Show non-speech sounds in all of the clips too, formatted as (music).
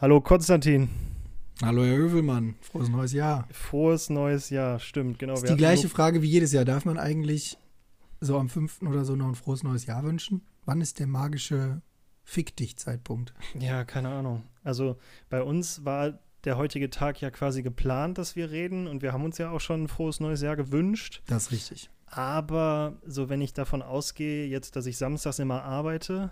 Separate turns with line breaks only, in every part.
Hallo Konstantin.
Hallo Herr Hövelmann, frohes neues Jahr.
Frohes neues Jahr, stimmt, genau.
Ist die gleiche Frage wie jedes Jahr. Darf man eigentlich so am 5. oder so noch ein frohes neues Jahr wünschen? Wann ist der magische Fick dich Zeitpunkt?
Ja, keine Ahnung. Also bei uns war der heutige Tag ja quasi geplant, dass wir reden und wir haben uns ja auch schon ein frohes neues Jahr gewünscht.
Das ist richtig.
Aber so, wenn ich davon ausgehe, jetzt, dass ich samstags immer arbeite,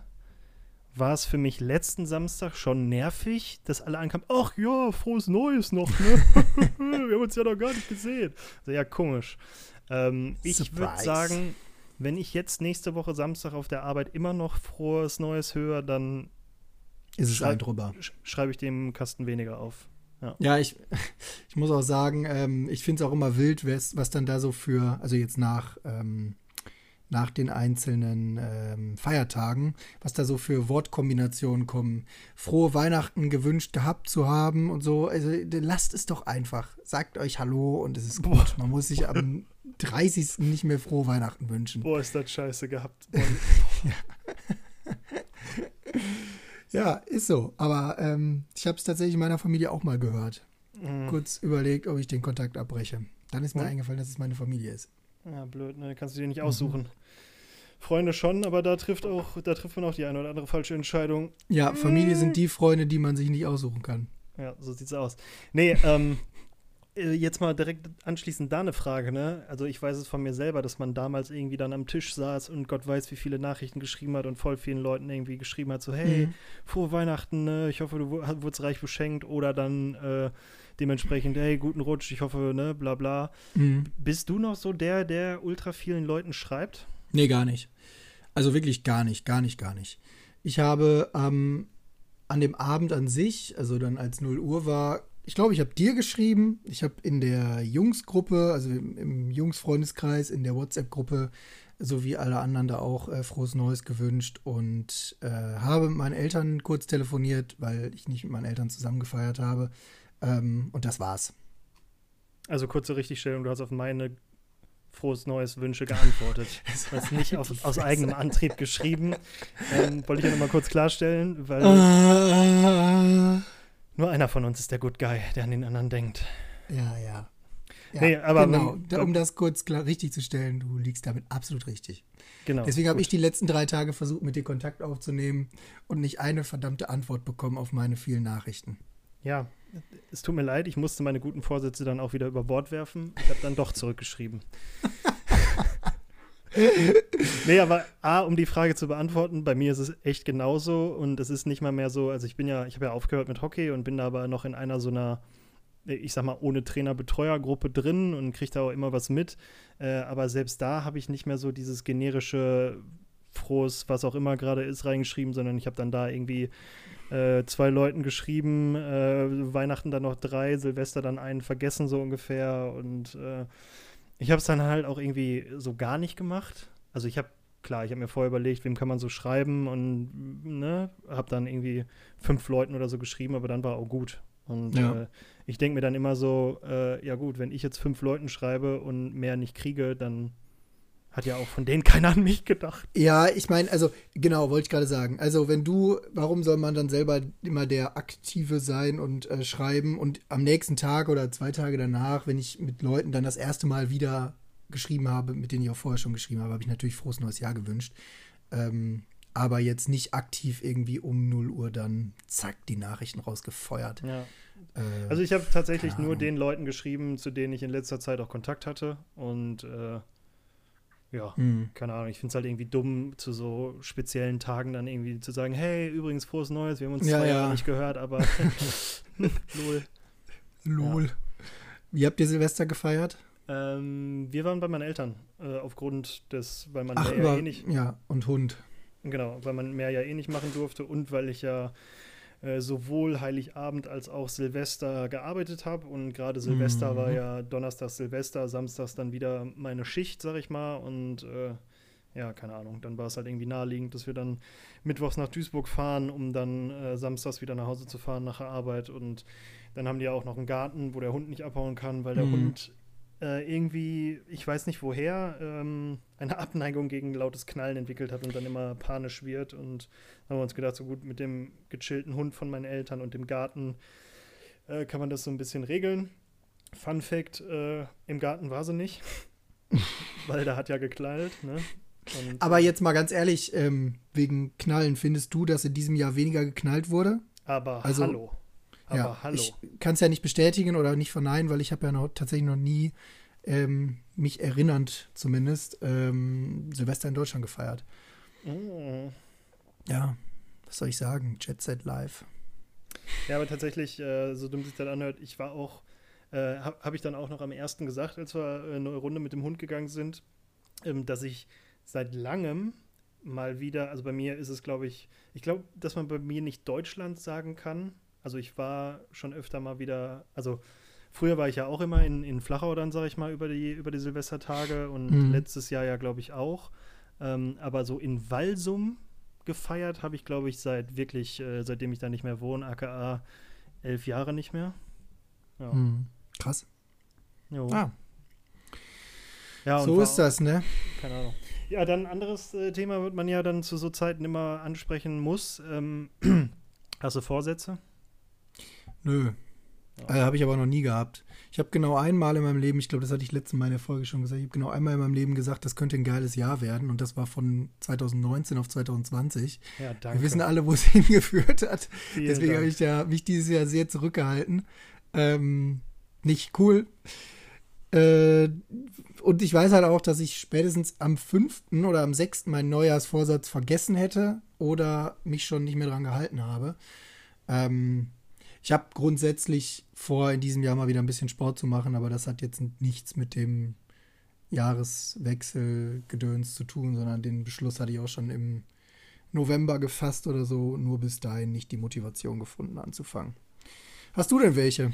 war es für mich letzten Samstag schon nervig, dass alle ankamen, ach ja, frohes Neues noch, ne? (laughs) Wir haben uns ja noch gar nicht gesehen. Also ja, komisch. Ähm, ich würde sagen, wenn ich jetzt nächste Woche Samstag auf der Arbeit immer noch frohes Neues höre, dann
ist es ein drüber.
Schreibe ich dem Kasten weniger auf.
Ja, ja ich, (laughs) ich muss auch sagen, ähm, ich finde es auch immer wild, was, was dann da so für, also jetzt nach ähm, nach den einzelnen ähm, Feiertagen, was da so für Wortkombinationen kommen. Frohe Weihnachten gewünscht gehabt zu haben und so. Also lasst es doch einfach. Sagt euch Hallo und es ist gut. Man muss sich am 30. nicht mehr frohe Weihnachten wünschen.
Boah, ist das scheiße gehabt. (laughs)
ja. ja, ist so. Aber ähm, ich habe es tatsächlich in meiner Familie auch mal gehört. Mhm. Kurz überlegt, ob ich den Kontakt abbreche. Dann ist mir mhm. eingefallen, dass es meine Familie ist.
Ja, blöd, ne? Kannst du dir nicht aussuchen. Mhm. Freunde schon, aber da trifft auch, da trifft man auch die eine oder andere falsche Entscheidung.
Ja, Familie sind die Freunde, die man sich nicht aussuchen kann.
Ja, so sieht's aus. Nee, ähm, äh, jetzt mal direkt anschließend da eine Frage, ne? Also ich weiß es von mir selber, dass man damals irgendwie dann am Tisch saß und Gott weiß, wie viele Nachrichten geschrieben hat und voll vielen Leuten irgendwie geschrieben hat, so, hey, mhm. frohe Weihnachten, ne? Ich hoffe, du wurdest reich beschenkt oder dann äh, dementsprechend, hey, guten Rutsch, ich hoffe, ne, bla bla. Mhm. Bist du noch so der, der ultra vielen Leuten schreibt?
Nee, gar nicht. Also wirklich gar nicht, gar nicht, gar nicht. Ich habe ähm, an dem Abend an sich, also dann als 0 Uhr war, ich glaube, ich habe dir geschrieben, ich habe in der Jungsgruppe, also im, im Jungsfreundeskreis, in der WhatsApp-Gruppe, so wie alle anderen da auch äh, frohes Neues gewünscht und äh, habe mit meinen Eltern kurz telefoniert, weil ich nicht mit meinen Eltern zusammen gefeiert habe. Ähm, und das war's.
Also kurze Richtigstellung, du hast auf meine frohes neues Wünsche geantwortet. (laughs) Du hast nicht auf, aus eigenem Antrieb geschrieben. Ähm, wollte ich ja nochmal kurz klarstellen, weil uh, nur einer von uns ist der Good Guy, der an den anderen denkt.
Ja, ja. ja nee, aber genau, wenn, um das kurz klar, richtig zu stellen, du liegst damit absolut richtig. Genau. Deswegen habe ich die letzten drei Tage versucht, mit dir Kontakt aufzunehmen und nicht eine verdammte Antwort bekommen auf meine vielen Nachrichten.
Ja, es tut mir leid, ich musste meine guten Vorsätze dann auch wieder über Bord werfen. Ich habe dann doch zurückgeschrieben. (laughs) nee, aber A, um die Frage zu beantworten, bei mir ist es echt genauso und es ist nicht mal mehr so, also ich bin ja, ich habe ja aufgehört mit Hockey und bin da aber noch in einer so einer, ich sag mal, ohne Trainer-Betreuer-Gruppe drin und kriege da auch immer was mit. Äh, aber selbst da habe ich nicht mehr so dieses generische frohes, was auch immer gerade ist, reingeschrieben, sondern ich habe dann da irgendwie äh, zwei Leuten geschrieben, äh, Weihnachten dann noch drei, Silvester dann einen vergessen so ungefähr und äh, ich habe es dann halt auch irgendwie so gar nicht gemacht. Also ich habe klar, ich habe mir vorher überlegt, wem kann man so schreiben und ne, habe dann irgendwie fünf Leuten oder so geschrieben, aber dann war auch gut. Und ja. äh, ich denke mir dann immer so, äh, ja gut, wenn ich jetzt fünf Leuten schreibe und mehr nicht kriege, dann hat ja auch von denen keiner an mich gedacht.
Ja, ich meine, also genau, wollte ich gerade sagen. Also wenn du, warum soll man dann selber immer der Aktive sein und äh, schreiben und am nächsten Tag oder zwei Tage danach, wenn ich mit Leuten dann das erste Mal wieder geschrieben habe, mit denen ich auch vorher schon geschrieben habe, habe ich natürlich frohes neues Jahr gewünscht. Ähm, aber jetzt nicht aktiv irgendwie um 0 Uhr dann zack die Nachrichten rausgefeuert.
Ja. Äh, also ich habe tatsächlich nur den Leuten geschrieben, zu denen ich in letzter Zeit auch Kontakt hatte und äh, ja, mhm. keine Ahnung, ich finde es halt irgendwie dumm, zu so speziellen Tagen dann irgendwie zu sagen, hey, übrigens, frohes Neues, wir haben uns ja, zwei ja. Jahre nicht gehört, aber (laughs)
lol. Lol. Ja. Wie habt ihr Silvester gefeiert?
Ähm, wir waren bei meinen Eltern, äh, aufgrund des, weil man
Ach, mehr über, ja eh nicht. Ja, und Hund.
Genau, weil man mehr ja eh nicht machen durfte und weil ich ja äh, sowohl Heiligabend als auch Silvester gearbeitet habe. Und gerade Silvester mhm. war ja Donnerstag Silvester, Samstags dann wieder meine Schicht, sag ich mal. Und äh, ja, keine Ahnung, dann war es halt irgendwie naheliegend, dass wir dann mittwochs nach Duisburg fahren, um dann äh, samstags wieder nach Hause zu fahren nach der Arbeit. Und dann haben die ja auch noch einen Garten, wo der Hund nicht abhauen kann, weil der mhm. Hund äh, irgendwie, ich weiß nicht woher, ähm, eine Abneigung gegen lautes Knallen entwickelt hat und dann immer panisch wird. Und haben wir uns gedacht, so gut, mit dem gechillten Hund von meinen Eltern und dem Garten äh, kann man das so ein bisschen regeln. Fun Fact: äh, Im Garten war sie nicht, (laughs) weil da hat ja geknallt. Ne?
Und, aber jetzt mal ganz ehrlich, ähm, wegen Knallen, findest du, dass in diesem Jahr weniger geknallt wurde?
Aber also, hallo.
Aber ja, hallo. Ich kann es ja nicht bestätigen oder nicht verneinen, weil ich habe ja noch tatsächlich noch nie ähm, mich erinnernd zumindest ähm, Silvester in Deutschland gefeiert. Mm. Ja, was soll ich sagen? Jet Set Live.
Ja, aber tatsächlich, äh, so dumm sich das anhört, ich war auch, äh, habe hab ich dann auch noch am ersten gesagt, als wir eine Runde mit dem Hund gegangen sind, ähm, dass ich seit langem mal wieder, also bei mir ist es, glaube ich, ich glaube, dass man bei mir nicht Deutschland sagen kann. Also ich war schon öfter mal wieder, also früher war ich ja auch immer in, in Flachau dann, sage ich mal, über die, über die Silvestertage und mhm. letztes Jahr ja, glaube ich, auch. Ähm, aber so in Walsum gefeiert habe ich, glaube ich, seit wirklich, äh, seitdem ich da nicht mehr wohne, aka elf Jahre nicht mehr.
Ja. Mhm. Krass.
Jo.
Ah. Ja, so ist das, ne?
Keine Ahnung. Ja, dann ein anderes äh, Thema wird man ja dann zu so Zeiten immer ansprechen muss. Ähm, (clears throat) hast du Vorsätze?
Nö. Ja. Äh, habe ich aber noch nie gehabt. Ich habe genau einmal in meinem Leben, ich glaube, das hatte ich letztes Mal in der Folge schon gesagt, ich habe genau einmal in meinem Leben gesagt, das könnte ein geiles Jahr werden und das war von 2019 auf 2020. Ja, danke. Wir wissen alle, wo es (laughs) hingeführt hat. Vielen Deswegen habe ich ja mich dieses Jahr sehr zurückgehalten. Ähm, nicht cool. Äh, und ich weiß halt auch, dass ich spätestens am 5. oder am 6. meinen Neujahrsvorsatz vergessen hätte oder mich schon nicht mehr dran gehalten habe. Ähm, ich habe grundsätzlich vor, in diesem Jahr mal wieder ein bisschen Sport zu machen, aber das hat jetzt nichts mit dem Jahreswechselgedöns zu tun, sondern den Beschluss hatte ich auch schon im November gefasst oder so, nur bis dahin nicht die Motivation gefunden anzufangen. Hast du denn welche?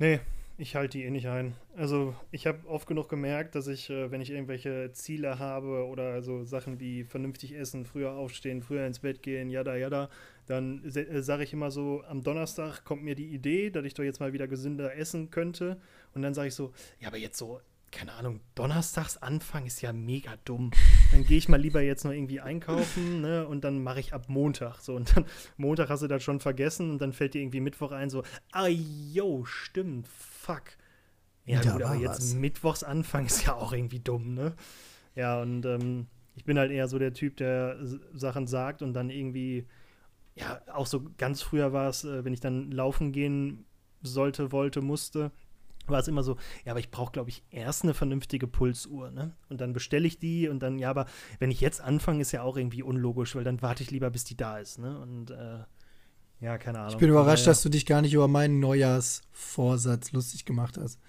Nee, ich halte die eh nicht ein. Also ich habe oft genug gemerkt, dass ich, äh, wenn ich irgendwelche Ziele habe oder so Sachen wie vernünftig essen, früher aufstehen, früher ins Bett gehen, jada, jada, dann äh, sage ich immer so, am Donnerstag kommt mir die Idee, dass ich doch jetzt mal wieder gesünder essen könnte. Und dann sage ich so, ja, aber jetzt so, keine Ahnung, Donnerstags Anfang ist ja mega dumm. (laughs) Dann gehe ich mal lieber jetzt noch irgendwie einkaufen, ne? Und dann mache ich ab Montag. So, und dann (laughs) Montag hast du das schon vergessen und dann fällt dir irgendwie Mittwoch ein, so, ah jo, stimmt, fuck. Ja, da gut, aber jetzt was. Mittwochs Anfang ist ja auch irgendwie dumm, ne? Ja, und ähm, ich bin halt eher so der Typ, der Sachen sagt und dann irgendwie ja, auch so ganz früher war es, äh, wenn ich dann laufen gehen sollte, wollte, musste, war es immer so, ja, aber ich brauche, glaube ich, erst eine vernünftige Pulsuhr, ne? Und dann bestelle ich die und dann, ja, aber wenn ich jetzt anfange, ist ja auch irgendwie unlogisch, weil dann warte ich lieber, bis die da ist, ne? Und äh, ja, keine Ahnung.
Ich bin überrascht, ja, dass du dich gar nicht über meinen Neujahrsvorsatz lustig gemacht hast.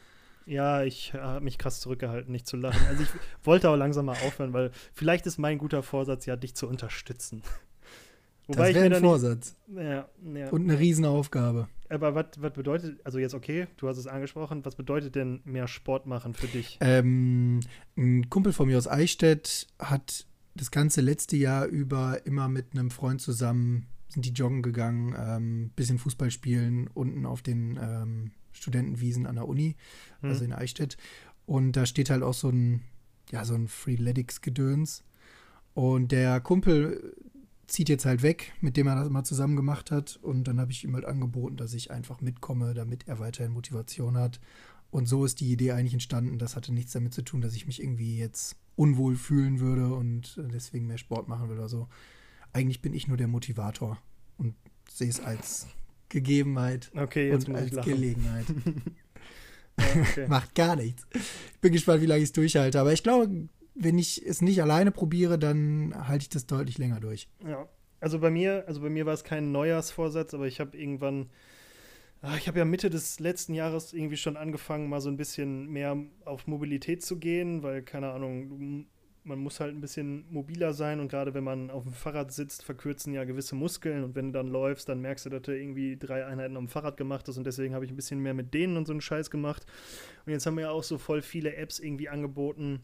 Ja, ich habe mich krass zurückgehalten, nicht zu lachen. Also ich (laughs) wollte auch langsam mal aufhören, weil vielleicht ist mein guter Vorsatz ja, dich zu unterstützen.
Wobei das wäre ein Vorsatz. Nicht, ja, ja. Und eine Riesenaufgabe.
Aber was bedeutet, also jetzt okay, du hast es angesprochen, was bedeutet denn mehr Sport machen für dich?
Ähm, ein Kumpel von mir aus Eichstätt hat das ganze letzte Jahr über immer mit einem Freund zusammen, sind die joggen gegangen, ähm, bisschen Fußball spielen, unten auf den ähm, Studentenwiesen an der Uni, hm. also in Eichstätt. Und da steht halt auch so ein, ja, so ein Freeletics-Gedöns. Und der Kumpel, zieht jetzt halt weg, mit dem er das immer zusammen gemacht hat. Und dann habe ich ihm halt angeboten, dass ich einfach mitkomme, damit er weiterhin Motivation hat. Und so ist die Idee eigentlich entstanden. Das hatte nichts damit zu tun, dass ich mich irgendwie jetzt unwohl fühlen würde und deswegen mehr Sport machen will oder so. Eigentlich bin ich nur der Motivator und sehe es als Gegebenheit
okay,
und als Gelegenheit. (laughs) ja, okay. (laughs) Macht gar nichts. Ich bin gespannt, wie lange ich es durchhalte. Aber ich glaube, wenn ich es nicht alleine probiere, dann halte ich das deutlich länger durch.
Ja. Also bei mir, also bei mir war es kein Neujahrsvorsatz, aber ich habe irgendwann, ach, ich habe ja Mitte des letzten Jahres irgendwie schon angefangen, mal so ein bisschen mehr auf Mobilität zu gehen, weil, keine Ahnung, man muss halt ein bisschen mobiler sein und gerade wenn man auf dem Fahrrad sitzt, verkürzen ja gewisse Muskeln und wenn du dann läufst, dann merkst du, dass du irgendwie drei Einheiten am Fahrrad gemacht hast und deswegen habe ich ein bisschen mehr mit denen und so einen Scheiß gemacht. Und jetzt haben wir ja auch so voll viele Apps irgendwie angeboten,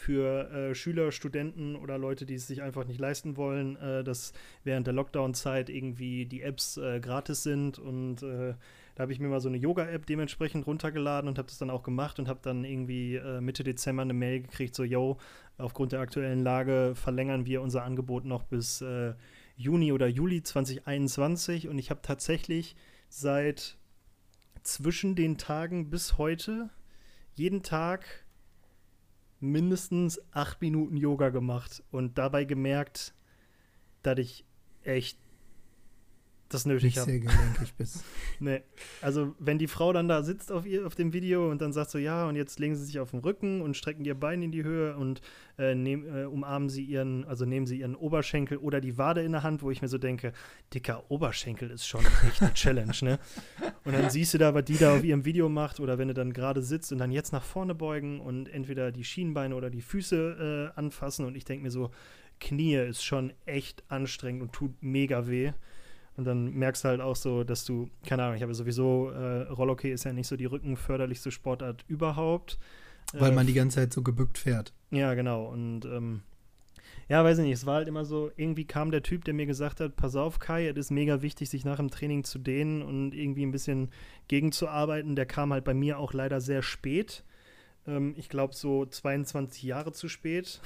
für äh, Schüler, Studenten oder Leute, die es sich einfach nicht leisten wollen, äh, dass während der Lockdown-Zeit irgendwie die Apps äh, gratis sind. Und äh, da habe ich mir mal so eine Yoga-App dementsprechend runtergeladen und habe das dann auch gemacht und habe dann irgendwie äh, Mitte Dezember eine Mail gekriegt, so, yo, aufgrund der aktuellen Lage verlängern wir unser Angebot noch bis äh, Juni oder Juli 2021 und ich habe tatsächlich seit zwischen den Tagen bis heute jeden Tag mindestens acht Minuten Yoga gemacht und dabei gemerkt, dass ich echt das nötig habe.
sehr gelenkig bist. (laughs)
nee. Also, wenn die Frau dann da sitzt auf, ihr, auf dem Video und dann sagt so, ja, und jetzt legen sie sich auf den Rücken und strecken ihr Bein in die Höhe und äh, nehm, äh, umarmen sie ihren, also nehmen sie ihren Oberschenkel oder die Wade in der Hand, wo ich mir so denke, dicker Oberschenkel ist schon echt eine Challenge, ne? Und dann siehst du da, was die da auf ihrem Video macht oder wenn du dann gerade sitzt und dann jetzt nach vorne beugen und entweder die Schienbeine oder die Füße äh, anfassen und ich denke mir so, Knie ist schon echt anstrengend und tut mega weh. Und dann merkst du halt auch so, dass du, keine Ahnung, ich habe sowieso, äh, Rollhockey ist ja nicht so die rückenförderlichste Sportart überhaupt.
Weil
Äh,
man die ganze Zeit so gebückt fährt.
Ja, genau. Und ähm, ja, weiß ich nicht, es war halt immer so, irgendwie kam der Typ, der mir gesagt hat, pass auf, Kai, es ist mega wichtig, sich nach dem Training zu dehnen und irgendwie ein bisschen gegenzuarbeiten. Der kam halt bei mir auch leider sehr spät. Ähm, ich glaube so 22 Jahre zu spät.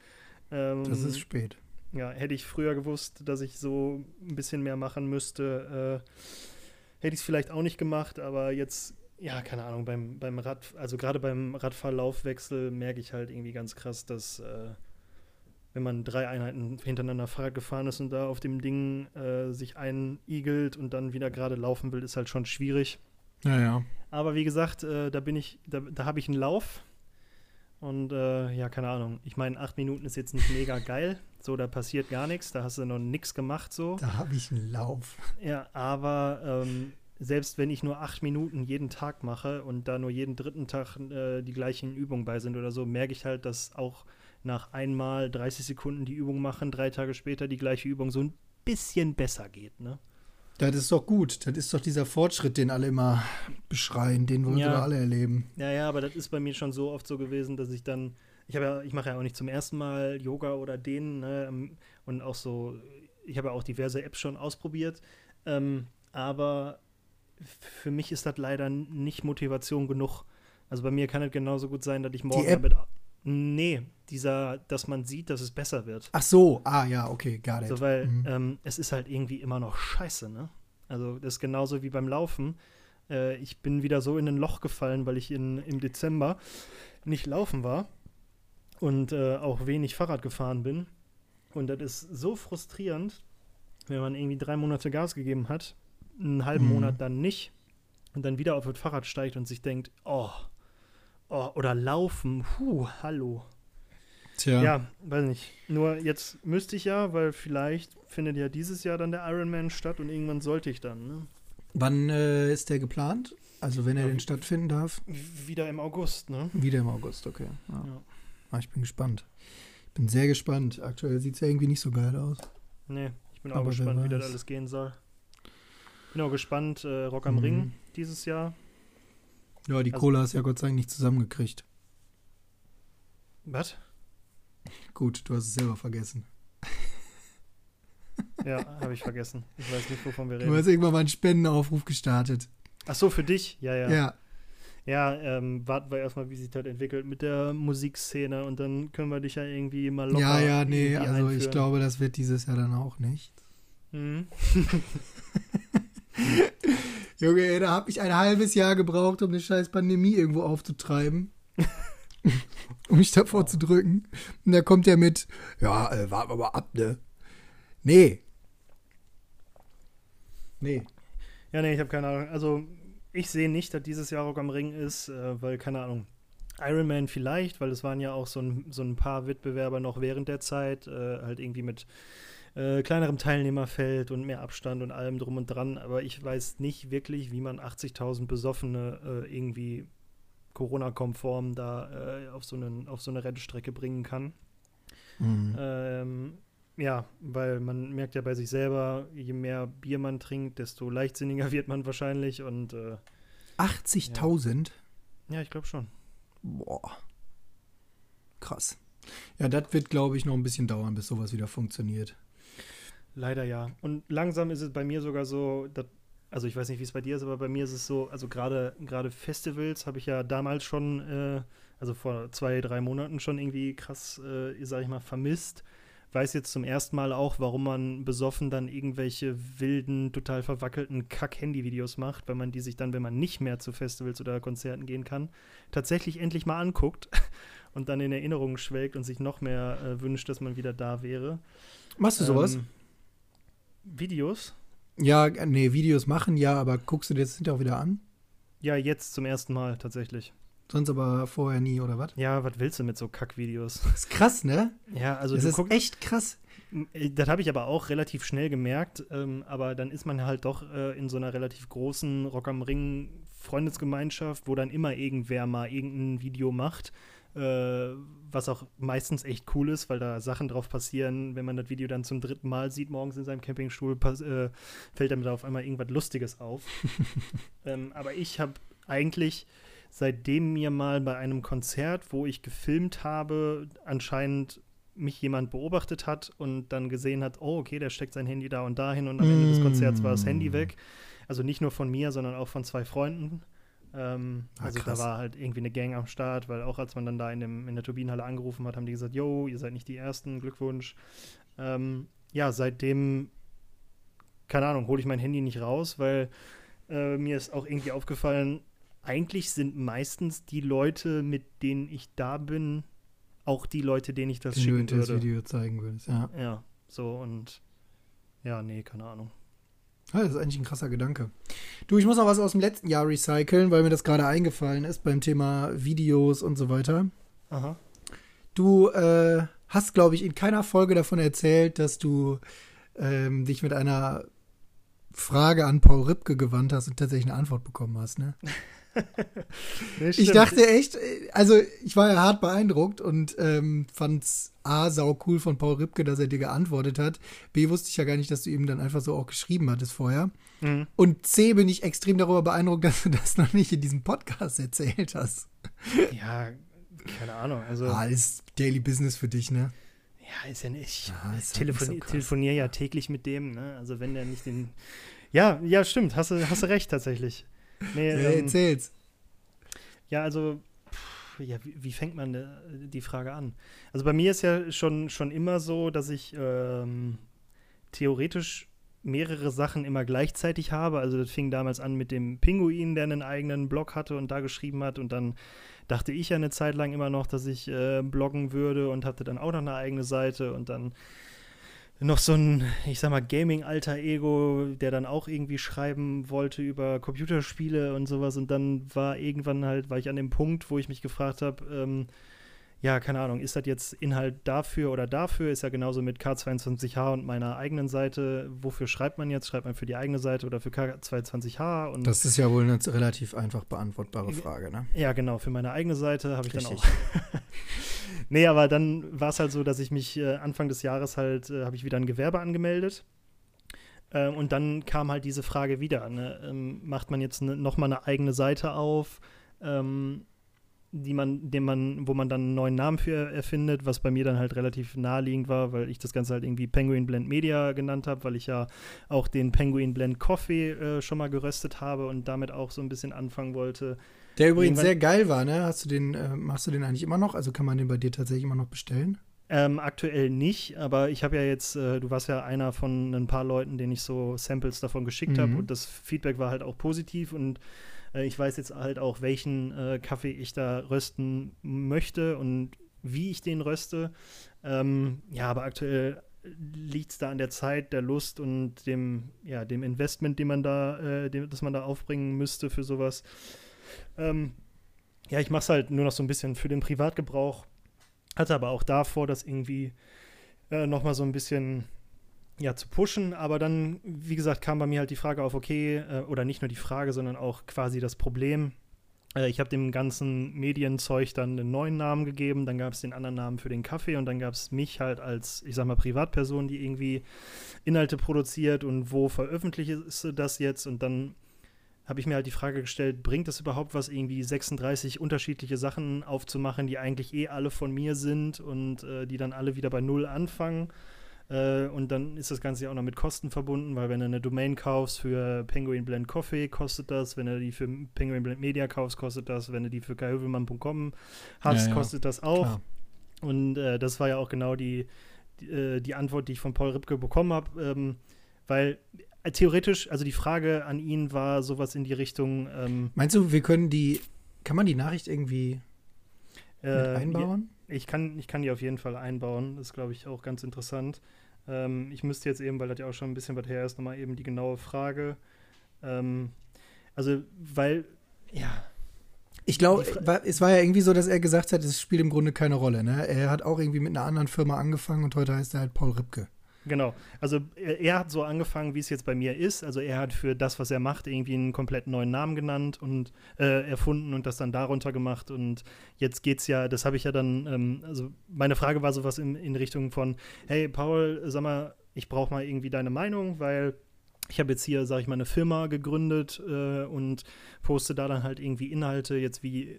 (laughs) ähm,
Das ist spät.
Ja, hätte ich früher gewusst, dass ich so ein bisschen mehr machen müsste, äh, hätte ich es vielleicht auch nicht gemacht, aber jetzt, ja, keine Ahnung, beim, beim Rad, also gerade beim Radfahrlaufwechsel merke ich halt irgendwie ganz krass, dass äh, wenn man drei Einheiten hintereinander Fahrrad gefahren ist und da auf dem Ding äh, sich einigelt und dann wieder gerade laufen will, ist halt schon schwierig.
Ja, ja.
Aber wie gesagt, äh, da bin ich, da, da habe ich einen Lauf. Und äh, ja, keine Ahnung. Ich meine, acht Minuten ist jetzt nicht mega geil. So, da passiert gar nichts. Da hast du noch nichts gemacht so.
Da habe ich einen Lauf.
Ja, aber ähm, selbst wenn ich nur acht Minuten jeden Tag mache und da nur jeden dritten Tag äh, die gleichen Übungen bei sind oder so, merke ich halt, dass auch nach einmal 30 Sekunden die Übung machen, drei Tage später die gleiche Übung so ein bisschen besser geht, ne?
Das ist doch gut. Das ist doch dieser Fortschritt, den alle immer beschreien, den wollen
Ja.
wir doch alle erleben.
Ja, ja, aber das ist bei mir schon so oft so gewesen, dass ich dann, ich habe ja, ich mache ja auch nicht zum ersten Mal Yoga oder den, ne, ähm, und auch so, ich habe ja auch diverse Apps schon ausprobiert, ähm, aber für mich ist das leider nicht Motivation genug. Also bei mir kann es genauso gut sein, dass ich morgen damit. Nee, dieser, dass man sieht, dass es besser wird.
Ach so, ah ja, okay, got it.
So, weil
Mhm.
ähm, es ist halt irgendwie immer noch scheiße, ne? Also das ist genauso wie beim Laufen. Äh, ich bin wieder so in ein Loch gefallen, weil ich in, im Dezember nicht laufen war und äh, auch wenig Fahrrad gefahren bin. Und das ist so frustrierend, wenn man irgendwie drei Monate Gas gegeben hat, einen halben
Mhm.
Monat dann nicht und dann wieder auf das Fahrrad steigt und sich denkt, oh, oh oder laufen, puh, hallo.
Tja,
Ja, weiß nicht. Nur jetzt müsste ich ja, weil vielleicht findet ja dieses Jahr dann der Ironman statt und irgendwann sollte ich dann, ne?
wann äh, ist der geplant? Also wenn er
Ja,
denn
wie-
stattfinden darf?
Wieder im August, ne?
Wieder im August, okay. Ja.
Ja.
Ah, ich bin gespannt. Ich bin sehr gespannt. Aktuell sieht es ja irgendwie nicht so geil aus.
Nee, ich bin auch
Aber
gespannt, wie das alles gehen soll. Bin auch gespannt, äh, Rock am
Mhm.
Ring dieses Jahr.
Ja, die
Also-
Cola hast ja Gott sei Dank nicht zusammengekriegt.
Was?
Gut, du hast es selber vergessen.
Ja, habe ich vergessen. Ich weiß nicht, wovon wir
Du
reden.
hast irgendwann mal einen Spendenaufruf gestartet.
Ach so, für dich? Ja, ja.
Ja.
Ja, ähm, warten wir erstmal, wie sich das entwickelt mit der Musikszene und dann können wir dich ja irgendwie mal locker
Ja, ja, nee, also ich
einführen.
glaube, das wird dieses Jahr dann auch nicht.
Mhm. (laughs)
Junge, ey, da habe ich ein halbes Jahr gebraucht, um eine scheiß Pandemie irgendwo aufzutreiben. (laughs) um mich davor zu drücken. Und da kommt er mit, ja, äh, warten wir mal ab, ne? Nee. Nee.
Ja, nee, ich habe keine Ahnung. Also, ich sehe nicht, dass dieses Jahr Rock am Ring ist, äh, weil, keine Ahnung, Iron Man vielleicht, weil es waren ja auch so ein, so ein paar Wettbewerber noch während der Zeit, äh, halt irgendwie mit äh, kleinerem Teilnehmerfeld und mehr Abstand und allem drum und dran. Aber ich weiß nicht wirklich, wie man 80.000 Besoffene äh, irgendwie Corona-konform da äh, auf, so einen, auf so eine Rennstrecke bringen kann.
Mhm.
Ähm, ja, weil man merkt ja bei sich selber, je mehr Bier man trinkt, desto leichtsinniger (laughs) wird man wahrscheinlich und äh,
80.000?
ja, ich glaube schon.
Boah. Krass. Ja, das wird, glaube ich, noch ein bisschen dauern, bis sowas wieder funktioniert.
Leider ja. Und langsam ist es bei mir sogar so, dass also ich weiß nicht, wie es bei dir ist, aber bei mir ist es so, also gerade gerade Festivals habe ich ja damals schon, äh, also vor zwei, drei Monaten schon irgendwie krass, äh, sag ich mal, vermisst. Weiß jetzt zum ersten Mal auch, warum man besoffen dann irgendwelche wilden, total verwackelten Kack-Handy-Videos macht, weil man die sich dann, wenn man nicht mehr zu Festivals oder Konzerten gehen kann, tatsächlich endlich mal anguckt (laughs) und dann in Erinnerungen schwelgt und sich noch mehr äh, wünscht, dass man wieder da wäre.
Machst du sowas?
Ähm, Videos?
Ja, nee, Videos machen, ja, aber guckst du dir das hinterher auch wieder an?
Ja, jetzt zum ersten Mal tatsächlich.
Sonst aber vorher nie, oder was?
Ja, was willst du mit so Kackvideos? (laughs)
Das ist krass, ne?
Ja, also
das ist
guckst,
echt krass.
Äh, Das habe ich aber auch relativ schnell gemerkt, ähm, aber dann ist man halt doch äh, in so einer relativ großen Rock am Ring Freundesgemeinschaft, wo dann immer irgendwer mal irgendein Video macht, äh, was auch meistens echt cool ist, weil da Sachen drauf passieren, wenn man das Video dann zum dritten Mal sieht, morgens in seinem Campingstuhl, äh, fällt einem da auf einmal irgendwas Lustiges auf. (laughs) ähm, aber ich habe eigentlich seitdem mir mal bei einem Konzert, wo ich gefilmt habe, anscheinend mich jemand beobachtet hat und dann gesehen hat, oh, okay, der steckt sein Handy da und dahin und am Ende des Konzerts war das Handy
Mm.
weg. Also nicht nur von mir, sondern auch von zwei Freunden. Ähm,
Ah,
also da
krass.
war halt irgendwie eine Gang am Start, weil auch als man dann da in, dem, in der Turbinenhalle angerufen hat, haben die gesagt, yo, ihr seid nicht die Ersten, Glückwunsch. Ähm, ja, seitdem, keine Ahnung, hole ich mein Handy nicht raus, weil äh, mir ist auch irgendwie aufgefallen, eigentlich sind meistens die Leute, mit denen ich da bin, auch die Leute, denen ich das
Den du
schicken
das
würde.
Video zeigen würdest, ja.
Ja, so und ja, nee, keine Ahnung.
Ja, Das ist eigentlich ein krasser Gedanke. Du, ich muss noch was aus dem letzten Jahr recyceln, weil mir das gerade eingefallen ist beim Thema Videos und so weiter.
Aha.
Du äh, hast, glaube ich, in keiner Folge davon erzählt, dass du ähm, dich mit einer Frage an Paul Ripke gewandt hast und tatsächlich eine Antwort bekommen hast, ne? (laughs) Ich dachte echt, also ich war ja hart beeindruckt und ähm, fand's A, sau cool von Paul Ripke, dass er dir geantwortet hat. B, wusste ich ja gar nicht, dass du ihm dann einfach so auch geschrieben hattest vorher.
Mhm.
Und C, bin ich extrem darüber beeindruckt, dass du das noch nicht in diesem Podcast erzählt hast.
Ja, keine Ahnung. Also,
Ah, ist Daily Business für dich, ne?
ja, ist ja nicht. Ich
Ja, ist
telefoni
nicht so
telefoniere ja täglich mit dem, ne? Also, wenn der nicht den. Ja, ja, stimmt. Hast du, hast du recht, tatsächlich. Nee,
Ja,
ähm,
erzähl's.
Ja, also, pff, ja, wie, wie fängt man äh, die Frage an? Also bei mir ist ja schon, schon immer so, dass ich ähm, theoretisch mehrere Sachen immer gleichzeitig habe. Also das fing damals an mit dem Pinguin, der einen eigenen Blog hatte und da geschrieben hat. Und dann dachte ich ja eine Zeit lang immer noch, dass ich äh, bloggen würde und hatte dann auch noch eine eigene Seite und dann noch so ein, ich sag mal, Gaming-Alter-Ego, der dann auch irgendwie schreiben wollte über Computerspiele und sowas. Und dann war irgendwann halt, war ich an dem Punkt, wo ich mich gefragt habe, ähm, ja, keine Ahnung, ist das jetzt Inhalt dafür oder dafür? Ist ja genauso mit K22H und meiner eigenen Seite. Wofür schreibt man jetzt? Schreibt man für die eigene Seite oder für K22H? Und
Das ist ja wohl eine relativ einfach beantwortbare Frage, ne?
ja, genau, für meine eigene Seite habe ich dann
Richtig.
auch. (laughs) nee, aber dann war es halt so, dass ich mich äh, Anfang des Jahres halt, äh, habe ich wieder ein Gewerbe angemeldet. Ähm, und dann kam halt diese Frage wieder, ne? ähm, macht man jetzt ne, nochmal eine eigene Seite auf, ähm, die man, dem man, wo man dann einen neuen Namen für erfindet, was bei mir dann halt relativ naheliegend war, weil ich das Ganze halt irgendwie Penguin Blend Media genannt habe, weil ich ja auch den Penguin Blend Coffee äh, schon mal geröstet habe und damit auch so ein bisschen anfangen wollte.
Der übrigens
Irgendwann-
sehr geil war, ne? Hast du den, äh, machst du den eigentlich immer noch? Also kann man den bei dir tatsächlich immer noch bestellen?
Ähm, aktuell nicht, aber ich habe ja jetzt, äh, du warst ja einer von ein paar Leuten, denen ich so Samples davon geschickt habe
Mhm.
und das Feedback war halt auch positiv und ich weiß jetzt halt auch, welchen äh, Kaffee ich da rösten möchte und wie ich den röste. Ähm, ja, aber aktuell liegt es da an der Zeit, der Lust und dem, ja, dem Investment, den man da, äh, dem, das man da aufbringen müsste für sowas. Ähm, ja, ich mache es halt nur noch so ein bisschen für den Privatgebrauch. Hatte aber auch davor, das irgendwie äh, noch mal so ein bisschen ja, zu pushen. Aber dann, wie gesagt, kam bei mir halt die Frage auf, okay, äh, oder nicht nur die Frage, sondern auch quasi das Problem. Äh, ich habe dem ganzen Medienzeug dann einen neuen Namen gegeben, dann gab es den anderen Namen für den Kaffee und dann gab es mich halt als, ich sag mal, Privatperson, die irgendwie Inhalte produziert und wo veröffentlichst du das jetzt? Und dann habe ich mir halt die Frage gestellt, bringt es überhaupt was, irgendwie 36 unterschiedliche Sachen aufzumachen, die eigentlich eh alle von mir sind und äh, die dann alle wieder bei Null anfangen? Äh, und dann ist das Ganze ja auch noch mit Kosten verbunden, weil wenn du eine Domain kaufst für Penguin Blend Coffee, kostet das. Wenn du die für Penguin Blend Media kaufst, kostet das. Wenn du die für kaihovelmann.com hast, ja, ja. kostet das auch. Klar. Und äh, das war ja auch genau die, die, äh, die, Antwort, die ich von Paul Ripke bekommen habe. Ähm, weil äh, theoretisch, also die Frage an ihn war sowas in die Richtung. Ähm,
Meinst du, wir können die, kann man die Nachricht irgendwie äh, einbauen?
Ich kann, ich kann die auf jeden Fall einbauen. Das ist, glaube ich, auch ganz interessant. Ähm, ich müsste jetzt eben, weil das ja auch schon ein bisschen was her ist, nochmal eben die genaue Frage. Ähm, also, weil, ja.
Ich glaube, es war ja irgendwie so, dass er gesagt hat, es spielt im Grunde keine Rolle. Ne? Er hat auch irgendwie mit einer anderen Firma angefangen und heute heißt er halt Paul Ripke.
Genau. Also er, er, hat so angefangen, wie es jetzt bei mir ist. Also er hat für das, was er macht, irgendwie einen komplett neuen Namen genannt und äh, erfunden und das dann darunter gemacht. Und jetzt geht's ja, das habe ich ja dann, ähm, also meine Frage war sowas in, in Richtung von, hey Paul, sag mal, ich brauche mal irgendwie deine Meinung, weil ich habe jetzt hier, sage ich mal, eine Firma gegründet äh, und poste da dann halt irgendwie Inhalte, jetzt wie,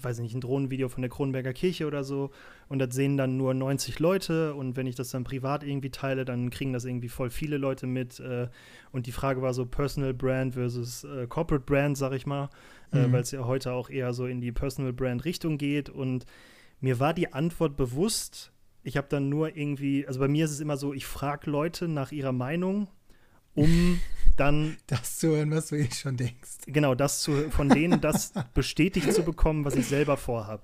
weiß ich nicht, ein Drohnenvideo von der Kronberger Kirche oder so. Und das sehen dann nur 90 Leute. Und wenn ich das dann privat irgendwie teile, dann kriegen das irgendwie voll viele Leute mit. Äh, und die Frage war so Personal Brand versus äh, Corporate Brand, sag ich mal, äh, mhm. weil es ja heute auch eher so in die Personal Brand Richtung geht. Und mir war die Antwort bewusst. Ich habe dann nur irgendwie, also bei mir ist es immer so, ich frage Leute nach ihrer Meinung um dann
das zu hören, was du eh schon denkst.
Genau, das zu, von denen das bestätigt zu bekommen, was ich selber vorhabe.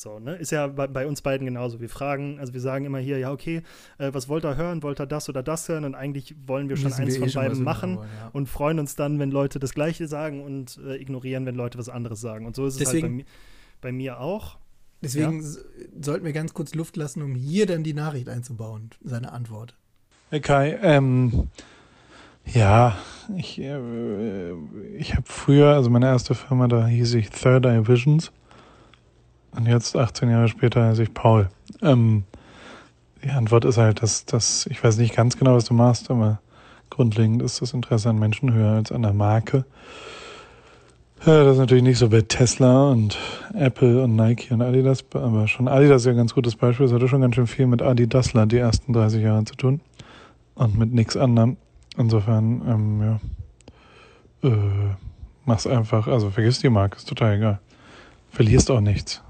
So, ne? Ist ja bei, bei, uns beiden genauso. Wir fragen, also wir sagen immer hier, ja, okay, äh, was wollt ihr hören? Wollt ihr das oder das hören? Und eigentlich wollen wir schon Wissen eins wir von eh beiden machen wollen, ja. und freuen uns dann, wenn Leute das Gleiche sagen und äh, ignorieren, wenn Leute was anderes sagen. Und so ist Deswegen, es halt bei, bei mir auch.
Deswegen ja? sollten wir ganz kurz Luft lassen, um hier dann die Nachricht einzubauen, seine Antwort.
Hey Kai, ähm, ja, ich, äh, ich habe früher, also meine erste Firma, da hieß ich Third Eye Visions. Und jetzt, 18 Jahre später, heiße ich Paul. Ähm, die Antwort ist halt, dass, dass ich weiß nicht ganz genau, was du machst, aber grundlegend ist das Interesse an Menschen höher als an der Marke. Ja, das ist natürlich nicht so bei Tesla und Apple und Nike und Adidas, aber schon Adidas ist ja ein ganz gutes Beispiel. Es hatte schon ganz schön viel mit Adidasler die ersten 30 Jahre zu tun und mit nichts anderem. Insofern, ähm, ja, äh, mach's einfach, also vergiss die Marke, ist total egal. Verlierst auch nichts.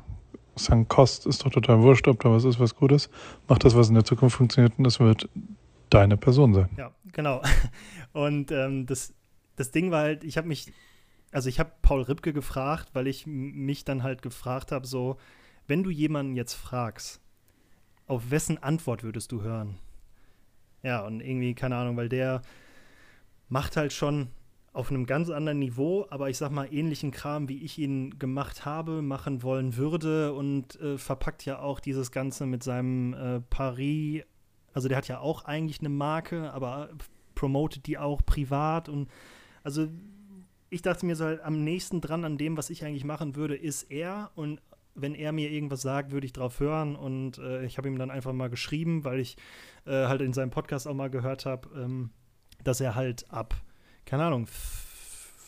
Sankt Kost ist doch total wurscht, ob da was ist, was gut ist. Mach das, was in der Zukunft funktioniert und das wird deine Person sein.
Ja, genau. (laughs) Und ähm, das, das Ding war halt, ich habe mich, also ich habe Paul Ripke gefragt, weil ich mich dann halt gefragt habe, so, wenn du jemanden jetzt fragst, auf wessen Antwort würdest du hören? Ja, und irgendwie, keine Ahnung, weil der macht halt schon auf einem ganz anderen Niveau, aber ich sag mal ähnlichen Kram, wie ich ihn gemacht habe, machen wollen würde und äh, verpackt ja auch dieses Ganze mit seinem äh, Paris. Also der hat ja auch eigentlich eine Marke, aber promotet die auch privat und also ich dachte mir so halt am nächsten dran an dem, was ich eigentlich machen würde, ist er und wenn er mir irgendwas sagt, würde ich drauf hören und äh, ich habe ihm dann einfach mal geschrieben, weil ich äh, halt in seinem Podcast auch mal gehört habe, ähm, dass er halt ab, keine Ahnung,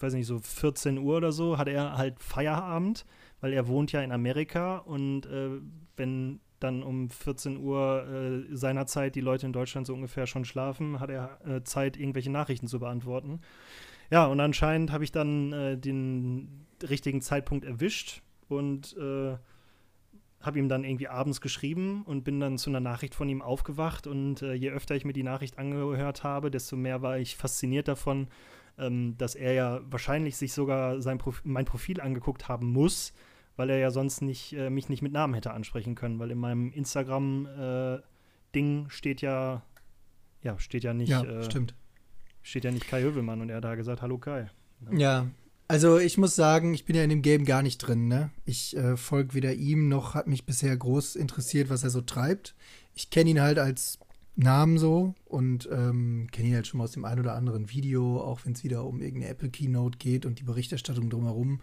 weiß nicht, so 14 Uhr oder so, hat er halt Feierabend, weil er wohnt ja in Amerika und äh, wenn dann um 14 Uhr äh, seiner Zeit die Leute in Deutschland so ungefähr schon schlafen, hat er äh, Zeit, irgendwelche Nachrichten zu beantworten. Ja, und anscheinend habe ich dann äh, den richtigen Zeitpunkt erwischt und äh, habe ihm dann irgendwie abends geschrieben und bin dann zu einer Nachricht von ihm aufgewacht. Und äh, je öfter ich mir die Nachricht angehört habe, desto mehr war ich fasziniert davon, ähm, dass er ja wahrscheinlich sich sogar sein Prof mein Profil angeguckt haben muss, weil er ja sonst nicht, äh, mich nicht mit Namen hätte ansprechen können, weil in meinem Instagram-Ding äh, steht ja, ja, steht ja nicht.
Ja, äh, stimmt.
Steht ja nicht Kai Hövelmann und er hat da gesagt, hallo Kai.
Ja. Also ich muss sagen, ich bin ja in dem Game gar nicht drin. Ne? Ich äh, folge weder ihm noch hat mich bisher groß interessiert, was er so treibt. Ich kenne ihn halt als Namen so und ähm, kenne ihn halt schon mal aus dem ein oder anderen Video, auch wenn es wieder um irgendeine Apple Keynote geht und die Berichterstattung drumherum.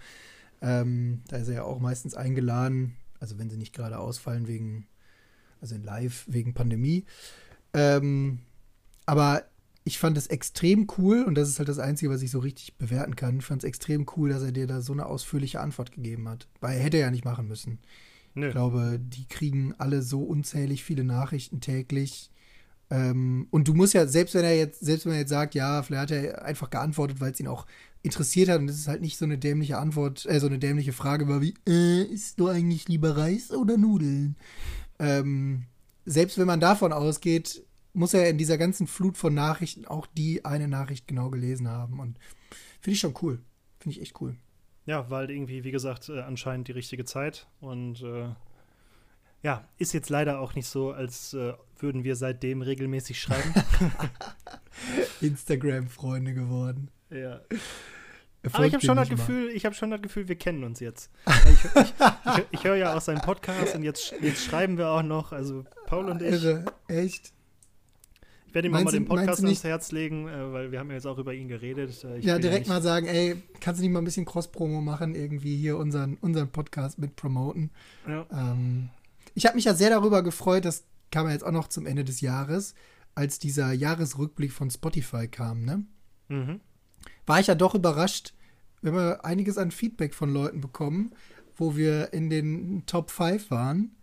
Ähm, da ist er ja auch meistens eingeladen, also wenn sie nicht gerade ausfallen wegen, also in Live wegen Pandemie. Ähm, aber ich fand es extrem cool und das ist halt das Einzige, was ich so richtig bewerten kann. Ich fand es extrem cool, dass er dir da so eine ausführliche Antwort gegeben hat. Weil er hätte ja nicht machen müssen. Nö. Ich glaube, die kriegen alle so unzählig viele Nachrichten täglich Ähm, und du musst ja, selbst wenn er jetzt, selbst wenn er jetzt sagt, ja, vielleicht hat er einfach geantwortet, weil es ihn auch interessiert hat und es ist halt nicht so eine dämliche Antwort, äh, so eine dämliche Frage war wie, äh, isst du eigentlich lieber Reis oder Nudeln? Ähm, selbst wenn man davon ausgeht, muss er in dieser ganzen Flut von Nachrichten auch die eine Nachricht genau gelesen haben und finde ich schon cool. Finde ich echt cool.
Ja, weil irgendwie, wie gesagt, äh, anscheinend die richtige Zeit und äh, ja, ist jetzt leider auch nicht so, als äh, würden wir seitdem regelmäßig schreiben. (laughs)
Instagram-Freunde geworden.
Ja.
Er
Aber ich habe schon das
mal.
Gefühl, ich habe schon das Gefühl, wir kennen uns jetzt. ich ich, ich, ich höre ja auch seinen Podcast und jetzt, jetzt schreiben wir auch noch. Also Paul und ich.
Irre, echt.
Ich werde ihm
Meinst
mal den Podcast ans Herz legen, äh, weil wir haben ja jetzt auch über ihn geredet. Äh, ich
ja, direkt
nicht-
mal sagen, ey, kannst du nicht mal ein bisschen Cross-Promo machen, irgendwie hier unseren, unseren Podcast mit promoten?
Ja.
Ähm, ich habe mich ja sehr darüber gefreut, das kam ja jetzt auch noch zum Ende des Jahres, als dieser Jahresrückblick von Spotify kam, ne?
Mhm.
War ich ja doch überrascht, wenn wir einiges an Feedback von Leuten bekommen, wo wir in den Top 5 waren.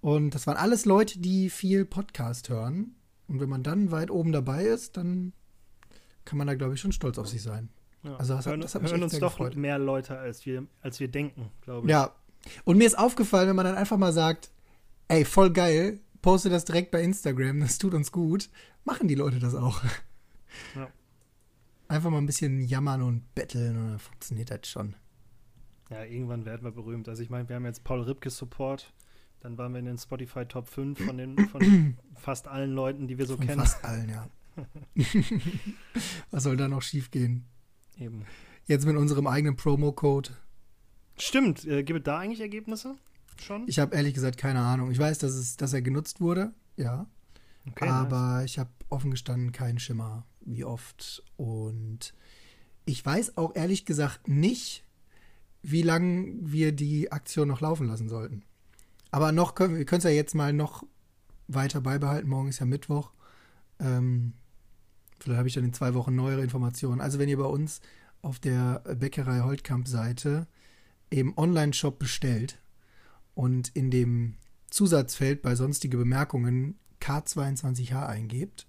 Und das waren alles Leute, die viel Podcast hören. Und wenn man dann weit oben dabei ist, dann kann man da, glaube ich, schon stolz auf sich sein.
Ja.
Also das hat-
hören,
das hat mich
hören uns doch
gefreut.
mehr Leute, als wir, als wir denken, glaube ich.
Ja. Und mir ist aufgefallen, wenn man dann einfach mal sagt, ey, voll geil, poste das direkt bei Instagram, das tut uns gut, machen die Leute das auch.
Ja.
Einfach mal ein bisschen jammern und betteln und dann funktioniert das schon.
Ja, irgendwann werden wir berühmt. Also ich meine, wir haben jetzt Paul Ripke Support. Dann waren wir in den Spotify Top 5 von, den, (clears throat) von fast allen Leuten, die wir so
Von
kennen.
fast allen, ja. (laughs) Was soll da noch schiefgehen?
Eben.
Jetzt mit unserem eigenen Promo-Code.
Stimmt, äh, gibt es da eigentlich Ergebnisse? Schon?
Ich habe ehrlich gesagt keine Ahnung. Ich weiß, dass, es, dass er genutzt wurde, ja.
Okay, nice.
aber ich habe offen gestanden keinen Schimmer, wie oft. Und ich weiß auch ehrlich gesagt nicht, wie lange wir die Aktion noch laufen lassen sollten. Aber noch können wir können es ja jetzt mal noch weiter beibehalten. Morgen ist ja Mittwoch. Ähm, vielleicht habe ich dann in zwei Wochen neuere Informationen. Also wenn ihr bei uns auf der Bäckerei Holtkamp-Seite im Online-Shop bestellt und in dem Zusatzfeld bei sonstige Bemerkungen K22H eingebt,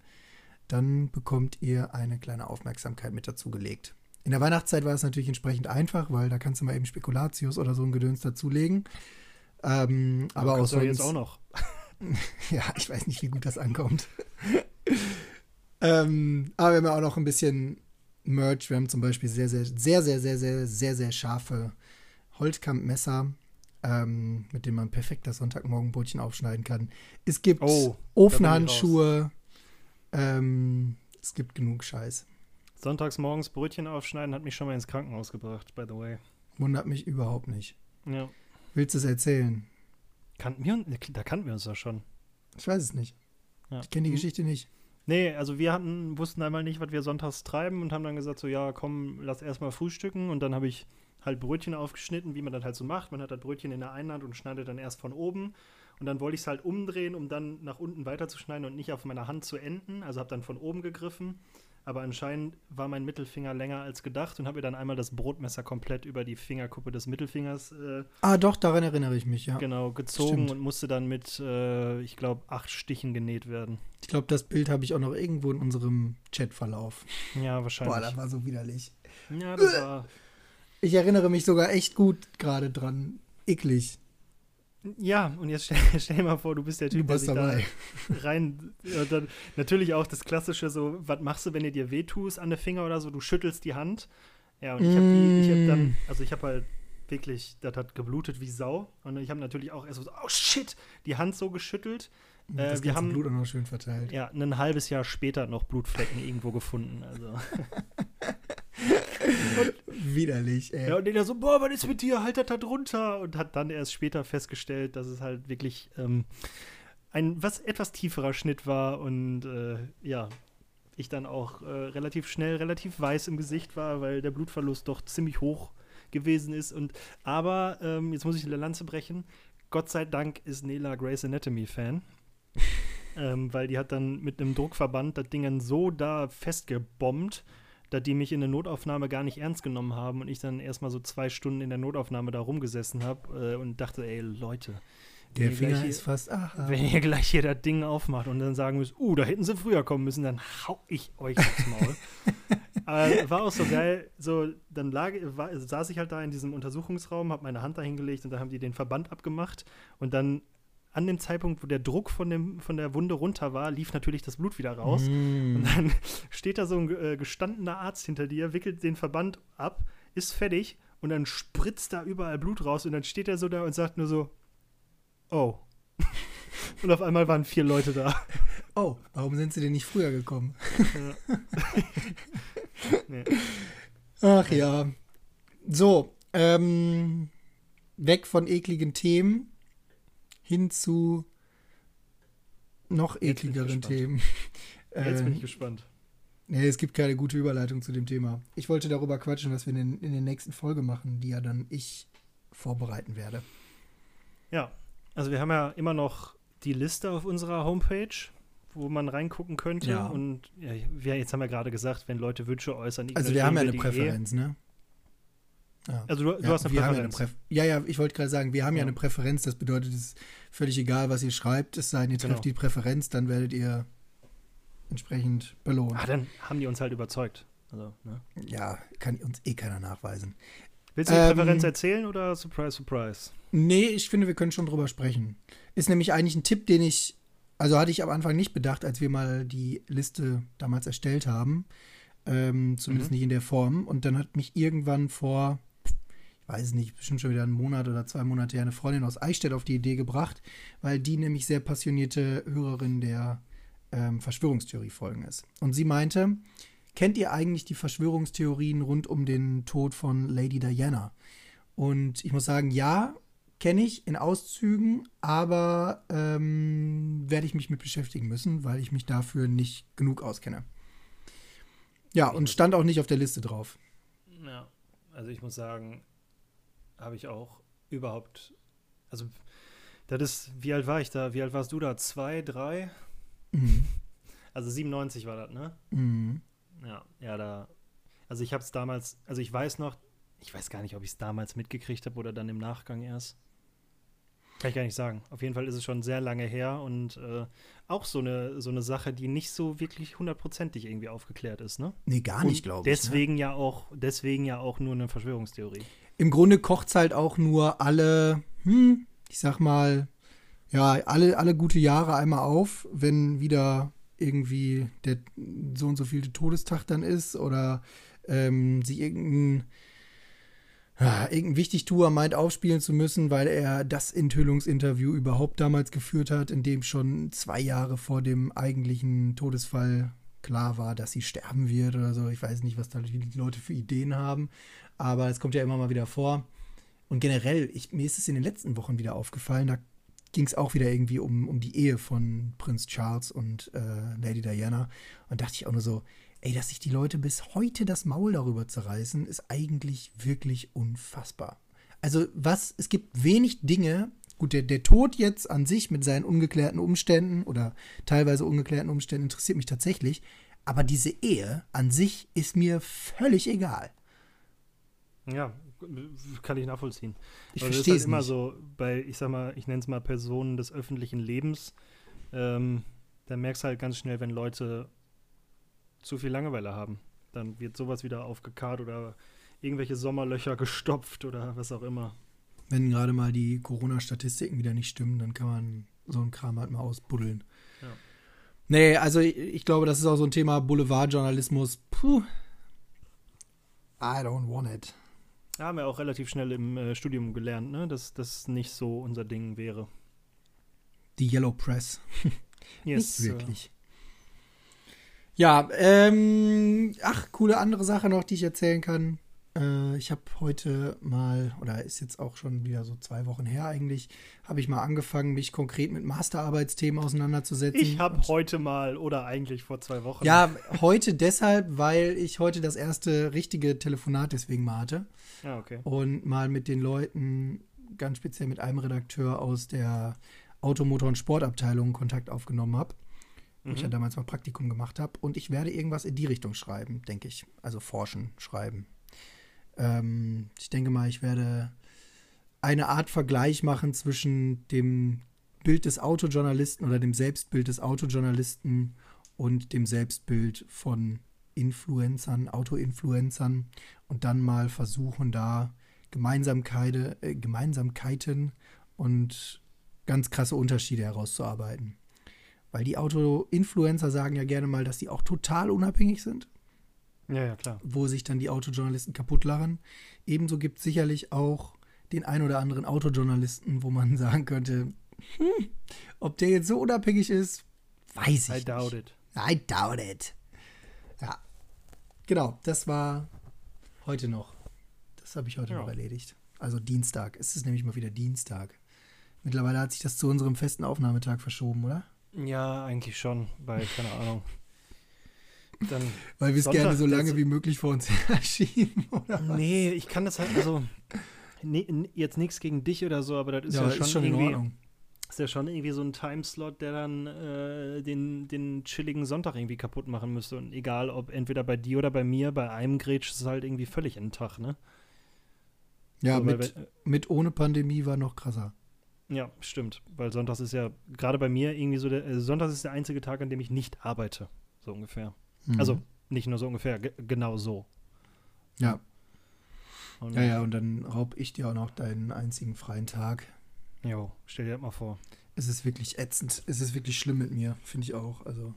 dann bekommt ihr eine kleine Aufmerksamkeit mit dazugelegt. In der Weihnachtszeit war es natürlich entsprechend einfach, weil da kannst du mal eben Spekulatius oder so ein Gedöns dazulegen. Ähm, aber auch sonst,
jetzt auch noch. (laughs)
ja, ich weiß nicht, wie gut das ankommt. (laughs) ähm, aber wir haben ja auch noch ein bisschen Merch. Wir haben zum Beispiel sehr, sehr, sehr, sehr, sehr, sehr, sehr, sehr scharfe Holzkampmesser, ähm, mit denen man perfekt das Sonntagmorgenbrötchen aufschneiden kann. Es gibt
Oh,
Ofenhandschuhe. Ähm, es gibt genug Scheiß.
Sonntags morgens Brötchen aufschneiden hat mich schon mal ins Krankenhaus gebracht, by the way.
Wundert mich überhaupt nicht.
Ja.
Willst du es erzählen?
Kannten wir, uns- da kannten wir uns doch schon.
Ich weiß es nicht.
Ja.
Ich kenne die
Hm.
Geschichte nicht.
Nee, also wir hatten, wussten einmal nicht, was wir sonntags treiben und haben dann gesagt, so ja, komm, lass erstmal frühstücken und dann habe ich halt Brötchen aufgeschnitten, wie man das halt so macht. Man hat das Brötchen in der einen Hand und schneidet dann erst von oben und dann wollte ich es halt umdrehen, um dann nach unten weiterzuschneiden und nicht auf meiner Hand zu enden. Also habe dann von oben gegriffen, aber anscheinend war mein Mittelfinger länger als gedacht und habe mir dann einmal das Brotmesser komplett über die Fingerkuppe des Mittelfingers äh,
Ah, doch, daran erinnere ich mich, ja.
genau gezogen
Stimmt.
und musste dann mit, äh, ich glaube, acht Stichen genäht werden.
Ich glaube, das Bild habe ich auch noch irgendwo in unserem Chatverlauf.
Ja, wahrscheinlich.
Boah, das war so widerlich.
ja, das war.
Ich erinnere mich sogar echt gut gerade dran. Eklig.
Ja, und jetzt stell, (laughs) stell dir mal vor, du bist der
Du
Typ, der sich
dabei.
da (laughs) rein. Dann natürlich auch das Klassische, so, was machst du, wenn dir dir wehtust an der Finger oder so? Du schüttelst die Hand. Ja, und ich habe die, ich habe dann,
Mm.
also ich habe halt wirklich, das hat geblutet wie Sau. Und ich habe natürlich auch erst so, oh shit, die Hand so geschüttelt. Äh,
das
wir haben-
Blut auch noch schön verteilt.
Ja, ein halbes Jahr später noch Blutflecken irgendwo gefunden. Also. (laughs)
Widerlich, ey.
Ja, und der so, boah, was ist mit dir? Halt das da drunter. Und hat dann erst später festgestellt, dass es halt wirklich ähm, ein was etwas tieferer Schnitt war und äh, ja, ich dann auch äh, relativ schnell relativ weiß im Gesicht war, weil der Blutverlust doch ziemlich hoch gewesen ist. Und aber, ähm, jetzt muss ich eine Lanze brechen, Gott sei Dank ist Nela Grey's Anatomy Fan. Ähm, weil die hat dann mit einem Druckverband das Ding dann so da festgebombt, dass die mich in der Notaufnahme gar nicht ernst genommen haben und ich dann erstmal so zwei Stunden in der Notaufnahme da rumgesessen habe äh, und dachte, ey, Leute,
Der
Wenn ihr
Finger
gleich
ist fast. Aha.
Wenn ihr gleich hier das Ding aufmacht und dann sagen müsst, uh, da hätten sie früher kommen müssen, dann hau ich euch aufs Maul. Aber (laughs) war auch so geil, so, dann lag, war, saß ich halt da in diesem Untersuchungsraum, habe meine Hand da hingelegt und da haben die den Verband abgemacht und dann an dem Zeitpunkt, wo der Druck von, dem, von der Wunde runter war, lief natürlich das Blut wieder raus.
Mm.
Und dann (laughs) steht da so ein äh, gestandener Arzt hinter dir, wickelt den Verband ab, ist fertig und dann spritzt da überall Blut raus und dann steht er so da und sagt nur so, oh. (laughs) und auf einmal waren vier Leute da. (laughs)
Oh, warum sind sie denn nicht früher gekommen?
Nee.
Ach ja. So, ähm, weg von ekligen Themen hin zu noch ekligeren. Themen. (laughs)
Jetzt bin ich
Ähm,
gespannt.
Nee, es gibt keine gute Überleitung zu dem Thema. Ich wollte darüber quatschen, was wir in, in der nächsten Folge machen, die ja dann ich vorbereiten werde.
Ja, also wir haben ja immer noch die Liste auf unserer Homepage, wo man reingucken könnte.
Ja.
Und ja, wir, jetzt haben wir gerade gesagt, wenn Leute Wünsche äußern,
Also wir haben ja eine
eh.
Präferenz, ne? Ja.
Also du, du
Ja,
hast eine
haben ja, eine
Präferenz.
Ja, ja, ich wollte gerade sagen, wir haben ja. Eine Präferenz. Das bedeutet, es ist völlig egal, was ihr schreibt. Es sei denn, ihr
Genau.
trefft die Präferenz, dann werdet ihr entsprechend belohnt.
Ah, dann haben die uns halt überzeugt. Also, ne?
Ja, kann uns eh keiner nachweisen.
Willst du die
Ähm,
Präferenz erzählen oder Surprise, Surprise?
Nee, ich finde, wir können schon drüber sprechen. Ist nämlich eigentlich ein Tipp, den ich, also hatte ich am Anfang nicht bedacht, als wir mal die Liste damals erstellt haben. Ähm, zumindest
Mhm.
nicht in der Form. Und dann hat mich irgendwann vor, weiß nicht, bestimmt schon wieder einen Monat oder zwei Monate her, eine Freundin aus Eichstätt auf die Idee gebracht, weil die nämlich sehr passionierte Hörerin der ähm, Verschwörungstheorie-Folgen ist. Und sie meinte, kennt ihr eigentlich die Verschwörungstheorien rund um den Tod von Lady Diana? Und ich muss sagen, ja, kenne ich in Auszügen, aber ähm, werde ich mich mit beschäftigen müssen, weil ich mich dafür nicht genug auskenne. Ja, und stand auch nicht auf der Liste drauf.
Ja, also ich muss sagen, habe ich auch überhaupt, also das ist, wie alt war ich da? Wie alt warst du da? Zwei, drei?
Mhm.
Also 97 war das, ne?
Mhm.
Ja, ja, da. Also ich habe es damals, also ich weiß noch, ich weiß gar nicht, ob ich es damals mitgekriegt habe oder dann im Nachgang erst. Kann ich gar nicht sagen. Auf jeden Fall ist es schon sehr lange her und äh, auch so eine, so eine Sache, die nicht so wirklich hundertprozentig irgendwie aufgeklärt ist, ne?
Nee, gar nicht, glaube ich. Ne?
Deswegen ja auch, deswegen ja auch nur eine Verschwörungstheorie.
Im Grunde kocht's halt auch nur alle, hm, ich sag mal, ja, alle, alle gute Jahre einmal auf, wenn wieder irgendwie der so und so vielte Todestag dann ist oder ähm, sich irgendein, ja, irgendein Wichtigtuer meint aufspielen zu müssen, weil er das Enthüllungsinterview überhaupt damals geführt hat, in dem schon zwei Jahre vor dem eigentlichen Todesfall klar war, dass sie sterben wird oder so. Ich weiß nicht, was da die Leute für Ideen haben, aber es kommt ja immer mal wieder vor. Und generell, ich, mir ist es in den letzten Wochen wieder aufgefallen, da ging es auch wieder irgendwie um, um die Ehe von Prinz Charles und äh, Lady Diana. Und dachte ich auch nur so, ey, dass sich die Leute bis heute das Maul darüber zerreißen, ist eigentlich wirklich unfassbar. Also was, es gibt wenig Dinge, gut, der, der Tod jetzt an sich mit seinen ungeklärten Umständen oder teilweise ungeklärten Umständen interessiert mich tatsächlich, aber diese Ehe an sich ist mir völlig egal.
Ja, kann ich nachvollziehen.
Ich
Aber das ist
verstehe
halt
es
immer
nicht.
so bei, ich sag mal, ich nenne es mal Personen des öffentlichen Lebens. Ähm, da merkst du halt ganz schnell, wenn Leute zu viel Langeweile haben. Dann wird sowas wieder aufgekarrt oder irgendwelche Sommerlöcher (laughs) gestopft oder was auch immer.
Wenn gerade mal die Corona-Statistiken wieder nicht stimmen, dann kann man so einen Kram halt mal ausbuddeln.
Ja.
Nee, also ich, ich glaube, das ist auch so ein Thema Boulevardjournalismus. Puh. I don't want it.
Haben wir auch relativ schnell im äh, Studium gelernt, ne? dass das nicht so unser Ding wäre.
Die Yellow Press. (laughs)
Yes,
nicht wirklich. Ja, ähm, ach, coole andere Sache noch, die ich erzählen kann. Äh, ich habe heute mal, oder ist jetzt auch schon wieder so zwei Wochen her eigentlich, habe ich mal angefangen, mich konkret mit Masterarbeitsthemen auseinanderzusetzen.
Ich habe heute mal oder eigentlich vor zwei Wochen.
Ja, heute deshalb, weil ich heute das erste richtige Telefonat deswegen mal hatte
Ja, okay.
und mal mit den Leuten, ganz speziell mit einem Redakteur aus der Automotor- und Sportabteilung Kontakt aufgenommen habe, wo ich ja
Mhm.
damals mal Praktikum gemacht habe. Und ich werde irgendwas in die Richtung schreiben, denke ich. Also forschen, schreiben. Ähm, ich denke mal, ich werde eine Art Vergleich machen zwischen dem Bild des Autojournalisten oder dem Selbstbild des Autojournalisten und dem Selbstbild von Influencern, Autoinfluencern und dann mal versuchen, da Gemeinsamkeiten, äh, Gemeinsamkeiten und ganz krasse Unterschiede herauszuarbeiten. Weil die Auto-Influencer sagen ja gerne mal, dass die auch total unabhängig sind.
Ja, ja, klar.
Wo sich dann die Autojournalisten kaputt lachen. Ebenso gibt es sicherlich auch den ein oder anderen Autojournalisten, wo man (laughs) sagen könnte, hm, ob der jetzt so unabhängig ist, weiß ich
I doubt
nicht.
it.
I doubt it. Ja. Genau, das war heute noch. Das habe ich heute
Ja.
noch erledigt. Also Dienstag. Es ist nämlich mal wieder Dienstag. Mittlerweile hat sich das zu unserem festen Aufnahmetag verschoben, oder?
Ja, eigentlich schon, weil, keine Ahnung. Dann.
Weil wir es gerne so lange wie möglich vor uns (laughs) herschieben, oder? was?
Nee, ich kann das halt, also. Nee, jetzt nichts gegen dich oder so, aber das ist ja, schon,
in
irgendwie.
Ordnung.
Ist ja schon irgendwie so ein Timeslot, der dann äh, den, den chilligen Sonntag irgendwie kaputt machen müsste. Und egal, ob entweder bei dir oder bei mir, bei einem Grätsch ist es halt irgendwie völlig in den Tag, ne?
Ja,
So, weil
mit,
wir-
mit ohne Pandemie war noch krasser.
Ja, stimmt. Weil Sonntags ist ja, gerade bei mir irgendwie so der, äh, Sonntags ist der einzige Tag, an dem ich nicht arbeite. So ungefähr.
Mhm.
Also nicht nur so ungefähr, ge genau so.
Ja,
Und,
ja, ja, und dann raub ich dir auch noch deinen einzigen freien Tag.
Jo, stell dir das mal vor.
Es ist wirklich ätzend. Es ist wirklich schlimm mit mir, finde ich auch. Also,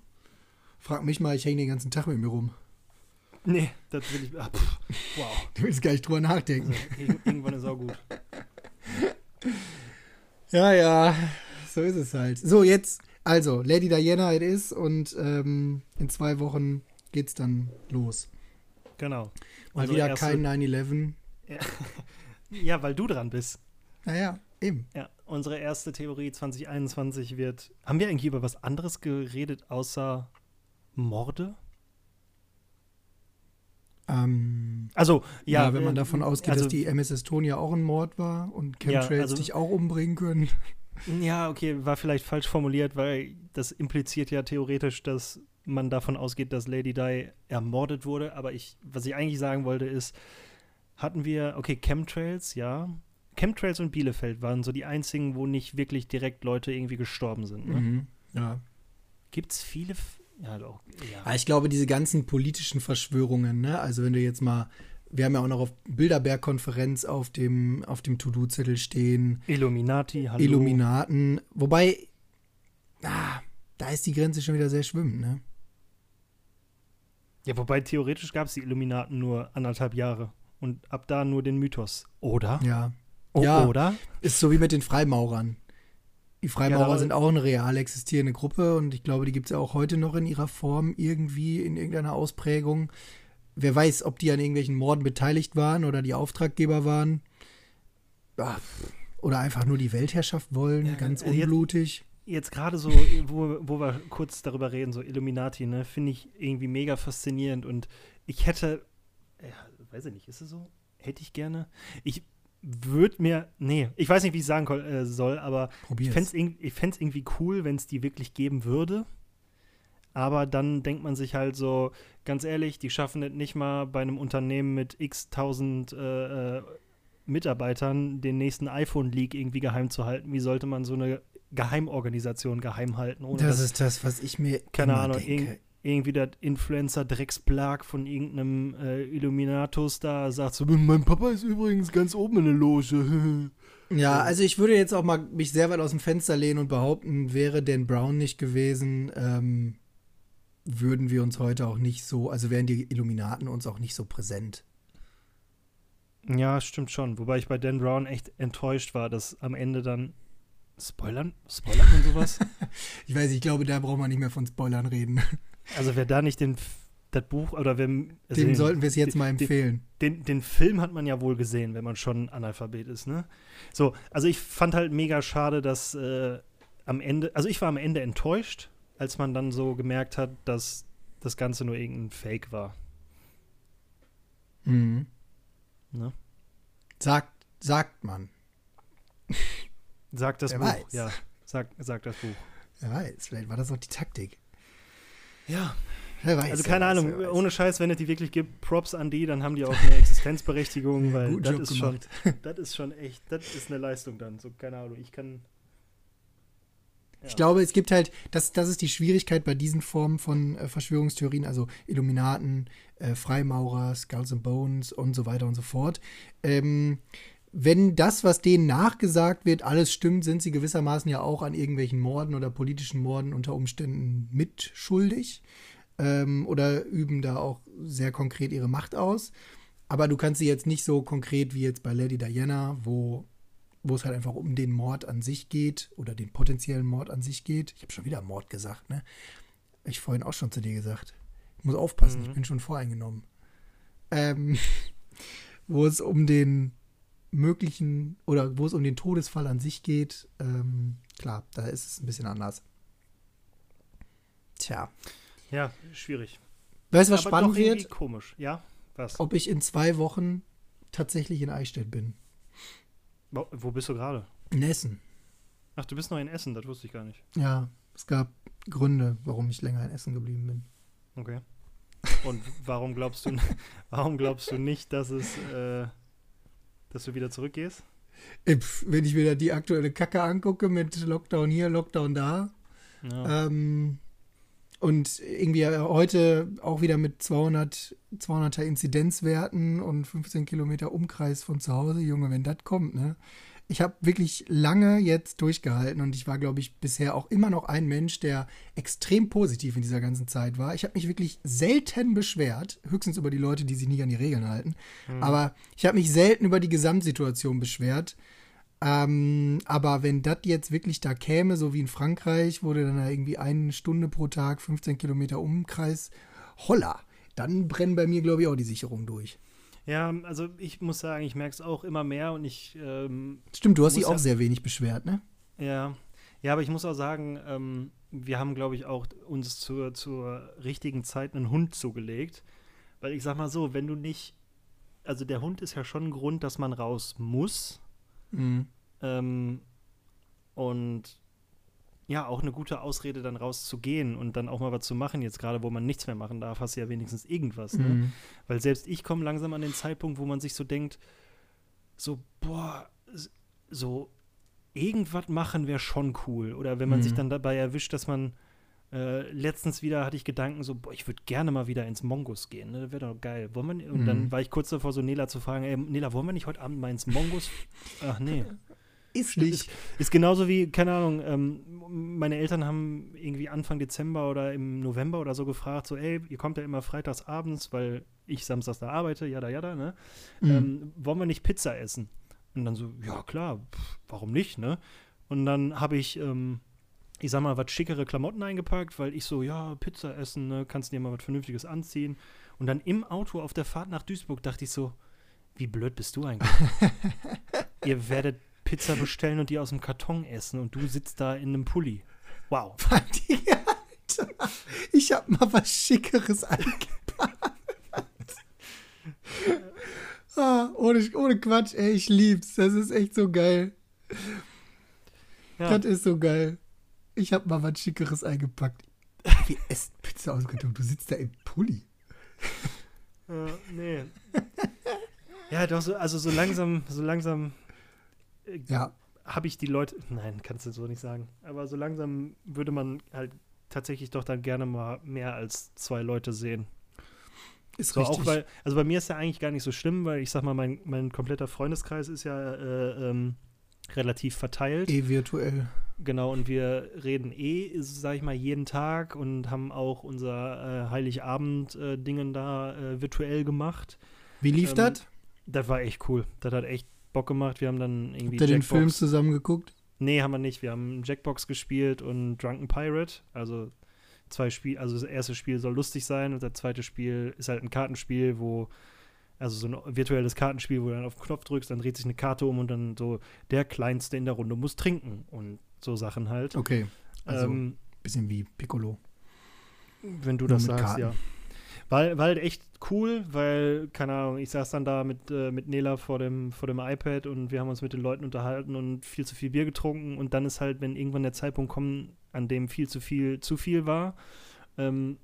frag mich mal, ich hänge den ganzen Tag mit mir rum.
Nee, das will ich. Ah, pff, wow. (laughs)
Du willst gar nicht drüber nachdenken.
Also, ir- irgendwann ist auch gut. (laughs)
Ja, ja, so ist es halt. So, jetzt, also, Lady Diana it is und ähm, in zwei Wochen geht's dann los.
Genau.
Mal
Unsere
wieder kein 9-11. (laughs)
Ja, weil du dran bist.
Naja, eben.
Ja, unsere erste Theorie 2021 wird. Haben wir eigentlich über was anderes geredet außer Morde?
Ähm,
Also,
ja,
ja,
wenn man
äh,
davon ausgeht,
also,
dass die MS Estonia auch ein Mord war und Chemtrails
Ja, also-
dich auch umbringen können. (laughs)
Ja, okay, war vielleicht falsch formuliert, weil das impliziert ja theoretisch, dass man davon ausgeht, dass Lady Di ermordet wurde. Aber ich, was ich eigentlich sagen wollte, ist, hatten wir, okay, Chemtrails, ja. Chemtrails und Bielefeld waren so die einzigen, wo nicht wirklich direkt Leute irgendwie gestorben sind. Ne?
Mhm. Ja.
Gibt es viele. F ja, doch. Ja.
Ja, ich glaube, diese ganzen politischen Verschwörungen, ne? Also wenn du jetzt mal, wir haben ja auch noch auf Bilderberg-Konferenz auf dem, auf dem To-Do-Zettel stehen,
Illuminati, hallo.
Illuminaten, wobei, ah, da ist die Grenze schon wieder sehr schwimmend, ne?
Ja, wobei theoretisch gab es die Illuminaten nur anderthalb Jahre. Und ab da nur den Mythos. Oder?
Ja.
O
Ja.
Oder?
Ist so wie mit den Freimaurern. Die Freimaurer
Ja,
sind auch eine real existierende Gruppe und ich glaube, die gibt es ja auch heute noch in ihrer Form irgendwie in irgendeiner Ausprägung. Wer weiß, ob die an irgendwelchen Morden beteiligt waren oder die Auftraggeber waren. Ah, Oder einfach nur die Weltherrschaft wollen,
Ja,
ganz
jetzt-
unblutig.
Jetzt gerade so, wo, wo wir kurz darüber reden, so Illuminati, ne, finde ich irgendwie mega faszinierend. Und ich hätte, ja, weiß ich nicht, ist es so? Hätte ich gerne. Ich würde mir, nee, ich weiß nicht, wie ich sagen äh, soll, aber ich
Probier's.
fände es ich fänd's irgendwie cool, wenn es die wirklich geben würde. Aber dann denkt man sich halt so, ganz ehrlich, die schaffen es nicht mal bei einem Unternehmen mit x tausend äh, äh, Mitarbeitern den nächsten iPhone-Leak irgendwie geheim zu halten. Wie sollte man so eine Geheimorganisation geheim halten,
das ist das, was ich mir
keine Ahnung,
denke.
Irgend, irgendwie der Influencer-Drecksplag von irgendeinem äh, Illuminatus da sagt so, mein Papa ist übrigens ganz oben in der Loge. (laughs)
Ja, also ich würde jetzt auch mal mich sehr weit aus dem Fenster lehnen und behaupten, wäre Dan Brown nicht gewesen, ähm, würden wir uns heute auch nicht so, also wären die Illuminaten uns auch nicht so präsent.
Ja, stimmt schon. Wobei ich bei Dan Brown echt enttäuscht war, dass am Ende dann Spoilern? Spoilert man sowas? (laughs)
Ich weiß, ich glaube, da braucht man nicht mehr von Spoilern reden.
Also wer da nicht den das Buch oder wer
Dem
den,
sollten wir es jetzt
den-
mal empfehlen.
den, den Film hat man ja wohl gesehen, wenn man schon Analphabet ist, ne? So, also ich fand halt mega schade, dass äh, am Ende, also ich war am Ende enttäuscht, als man dann so gemerkt hat, dass das Ganze nur irgendein Fake war.
Mhm.
Ne?
Sagt, sagt man.
Sagt das
Wer
Buch,
weiß.
ja. Sagt, sagt das Buch.
Wer weiß, vielleicht war das auch die Taktik.
Ja,
Wer weiß,
Also keine
weiß,
Ahnung, ohne Scheiß, wenn es die wirklich gibt, Props an die, dann haben die auch eine Existenzberechtigung, (laughs) weil
Guten
das
Job
ist schon, (laughs) das ist schon echt, das ist eine Leistung dann. So, keine Ahnung, ich kann. Ja.
Ich glaube, es gibt halt, das, das ist die Schwierigkeit bei diesen Formen von äh, Verschwörungstheorien, also Illuminaten, äh, Freimaurer, Skulls and Bones und so weiter und so fort. Ähm, wenn das, was denen nachgesagt wird, alles stimmt, sind sie gewissermaßen ja auch an irgendwelchen Morden oder politischen Morden unter Umständen mitschuldig ähm, oder üben da auch sehr konkret ihre Macht aus. Aber du kannst sie jetzt nicht so konkret wie jetzt bei Lady Diana, wo wo es halt einfach um den Mord an sich geht oder den potenziellen Mord an sich geht. Ich habe schon wieder Mord gesagt, ne? Ich vorhin auch schon zu dir gesagt. Ich muss aufpassen,
Mhm.
ich bin schon voreingenommen. Ähm, (laughs) wo es um den möglichen oder wo es um den Todesfall an sich geht, ähm, klar, da ist es ein bisschen anders. Tja.
Ja, schwierig.
Weißt du, was
Aber
spannend wird?
komisch. Ja, was?
Ob ich in zwei Wochen tatsächlich in Eichstätt bin.
Wo, wo bist du gerade?
In Essen.
Ach, du bist noch in Essen, das wusste ich gar nicht.
Ja, es gab Gründe, warum ich länger in Essen geblieben bin.
Okay. Und warum glaubst du, (laughs) warum glaubst du nicht, dass es, äh, dass du wieder zurückgehst?
Pf, Wenn ich mir da die aktuelle Kacke angucke mit Lockdown hier, Lockdown da,
Ja.
ähm, und irgendwie heute auch wieder mit 200, 200er Inzidenzwerten und 15 Kilometer Umkreis von zu Hause, Junge, wenn das kommt, ne? Ich habe wirklich lange jetzt durchgehalten und ich war, glaube ich, bisher auch immer noch ein Mensch, der extrem positiv in dieser ganzen Zeit war. Ich habe mich wirklich selten beschwert, höchstens über die Leute, die sich nicht an die Regeln halten.
Hm.
Aber ich habe mich selten über die Gesamtsituation beschwert. Ähm, aber wenn das jetzt wirklich da käme, so wie in Frankreich, wurde dann da irgendwie eine Stunde pro Tag, 15 Kilometer Umkreis, holla, dann brennen bei mir, glaube ich, auch die Sicherungen durch.
Ja, also ich muss sagen, ich merke es auch immer mehr und ich, ähm,
Stimmt, du hast dich auch
ja-
sehr wenig beschwert, ne?
ja, ja, aber ich muss auch sagen, ähm, wir haben, glaube ich, auch uns zur, zur richtigen Zeit einen Hund zugelegt. Weil ich sag mal so, wenn du nicht, also der Hund ist ja schon ein Grund, dass man raus muss.
Mhm.
Ähm, und ja, auch eine gute Ausrede, dann rauszugehen und dann auch mal was zu machen. Jetzt gerade, wo man nichts mehr machen darf, hast du ja wenigstens irgendwas. Ne?
Mhm.
Weil selbst ich komme langsam an den Zeitpunkt, wo man sich so denkt, so, boah, so irgendwas machen wäre schon cool. Oder wenn man
Mhm.
sich dann dabei erwischt, dass man äh, letztens wieder hatte ich Gedanken so, boah, ich würde gerne mal wieder ins Mongus gehen, ne? wäre doch geil. Wollen wir, und dann
Mhm.
war ich kurz davor, so Nela zu fragen, ey, Nela, wollen wir nicht heute Abend mal ins Mongus? Ach nee. (laughs)
Ist
Ist, ist genauso wie, keine Ahnung, ähm, meine Eltern haben irgendwie Anfang Dezember oder im November oder so gefragt, so, ey, ihr kommt ja immer freitags abends, weil ich samstags da arbeite, jada, jada, ne?
Mhm.
Ähm, wollen wir nicht Pizza essen? Und dann so, ja klar, pff, warum nicht, ne? Und dann habe ich, ähm, ich sag mal, was schickere Klamotten eingepackt, weil ich so, ja, Pizza essen, ne? Kannst dir mal was Vernünftiges anziehen. Und dann im Auto auf der Fahrt nach Duisburg dachte ich so, wie blöd bist du eigentlich? (laughs) Ihr werdet Pizza bestellen und die aus dem Karton essen und du sitzt da in einem Pulli. Wow. (laughs)
Alter, ich habe mal was Schickeres (laughs) eingepackt. ah, ohne, ohne Quatsch, ey, ich lieb's. Das ist echt so geil.
Ja,
Das ist so geil. Ich habe mal was Schickeres eingepackt. Wie esst Pizza aus dem Karton? Du sitzt da im Pulli.
äh, nee. ja, doch, so, also so langsam, so langsam äh,
Ja,
habe ich die Leute. Nein, kannst du so nicht sagen. Aber so langsam würde man halt tatsächlich doch dann gerne mal mehr als zwei Leute sehen.
ist
So
richtig.
auch weil, also bei mir ist ja eigentlich gar nicht so schlimm, weil ich sag mal, mein, mein kompletter Freundeskreis ist ja äh, ähm, relativ verteilt.
eh virtuell.
Genau, und wir reden eh, sag ich mal, jeden Tag und haben auch unser äh, Heiligabend-Dingen da äh, virtuell gemacht.
Wie lief
Ähm,
das?
Das war echt cool. Das hat echt Bock gemacht. Wir haben dann irgendwie
Habt ihr den Film zusammen geguckt?
Nee, haben wir nicht. Wir haben Jackbox gespielt und Drunken Pirate. Also zwei Spiele, also das erste Spiel soll lustig sein und das zweite Spiel ist halt ein Kartenspiel, wo, also so ein virtuelles Kartenspiel, wo du dann auf den Knopf drückst, dann dreht sich eine Karte um und dann so der Kleinste in der Runde muss trinken und so Sachen halt.
Okay. Also,
ähm,
bisschen wie Piccolo.
wenn du
nur
das sagst,
Karten.
ja. War, war halt echt cool, weil, keine Ahnung, ich saß dann da mit, äh, mit Nela vor dem, vor dem iPad und wir haben uns mit den Leuten unterhalten und viel zu viel Bier getrunken und dann ist halt, wenn irgendwann der Zeitpunkt kommt, an dem viel zu viel zu viel war, ähm,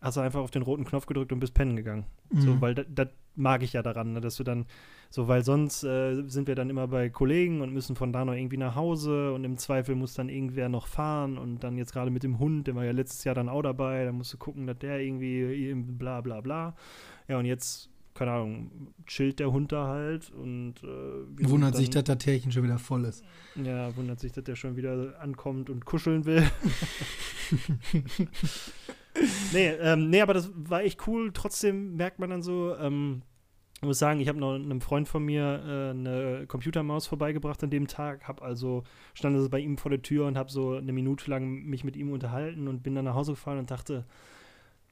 hast du einfach auf den roten Knopf gedrückt und bist pennen gegangen.
Mhm.
So, weil das mag ich ja daran, ne, dass du dann, so, weil sonst äh, sind wir dann immer bei Kollegen und müssen von da noch irgendwie nach Hause und im Zweifel muss dann irgendwer noch fahren und dann jetzt gerade mit dem Hund, der war ja letztes Jahr dann auch dabei, da musst du gucken, dass der irgendwie bla bla bla. Ja, und jetzt, keine Ahnung, chillt der Hund da halt und äh,
Wundert sich,
dann-
dass das Tärchen schon wieder voll ist.
ja, wundert sich, dass der schon wieder ankommt und kuscheln will. (laughs) nee, ähm, nee, aber das war echt cool. Trotzdem merkt man dann so, ähm, ich muss sagen, ich habe noch einem Freund von mir äh, eine Computermaus vorbeigebracht an dem Tag, habe also, stand also bei ihm vor der Tür und habe so eine Minute lang mich mit ihm unterhalten und bin dann nach Hause gefahren und dachte,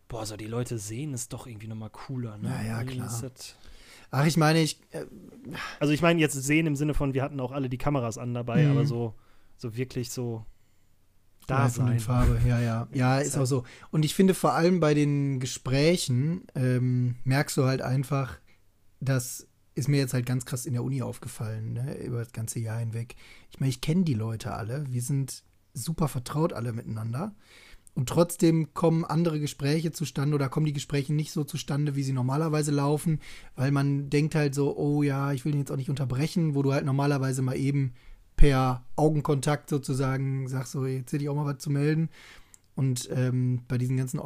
boah, so die Leute sehen es doch irgendwie nochmal cooler. Ne?
Ja, ja, klar.
ist
Ach, ich meine, ich, äh,
also ich meine jetzt sehen im Sinne von, wir hatten auch alle die Kameras an dabei,
Mhm.
aber so, so wirklich so da sein.
Farbe, ja, ja. (laughs) Ja, ist auch so. Und ich finde vor allem bei den Gesprächen ähm, merkst du halt einfach, das ist mir jetzt halt ganz krass in der Uni aufgefallen, ne, über das ganze Jahr hinweg. Ich meine, ich kenne die Leute alle, wir sind super vertraut alle miteinander. Und trotzdem kommen andere Gespräche zustande oder kommen die Gespräche nicht so zustande, wie sie normalerweise laufen, weil man denkt halt so, oh ja, ich will ihn jetzt auch nicht unterbrechen, wo du halt normalerweise mal eben per Augenkontakt sozusagen sagst, so, jetzt hätte ich auch mal was zu melden. Und ähm, bei diesen ganzen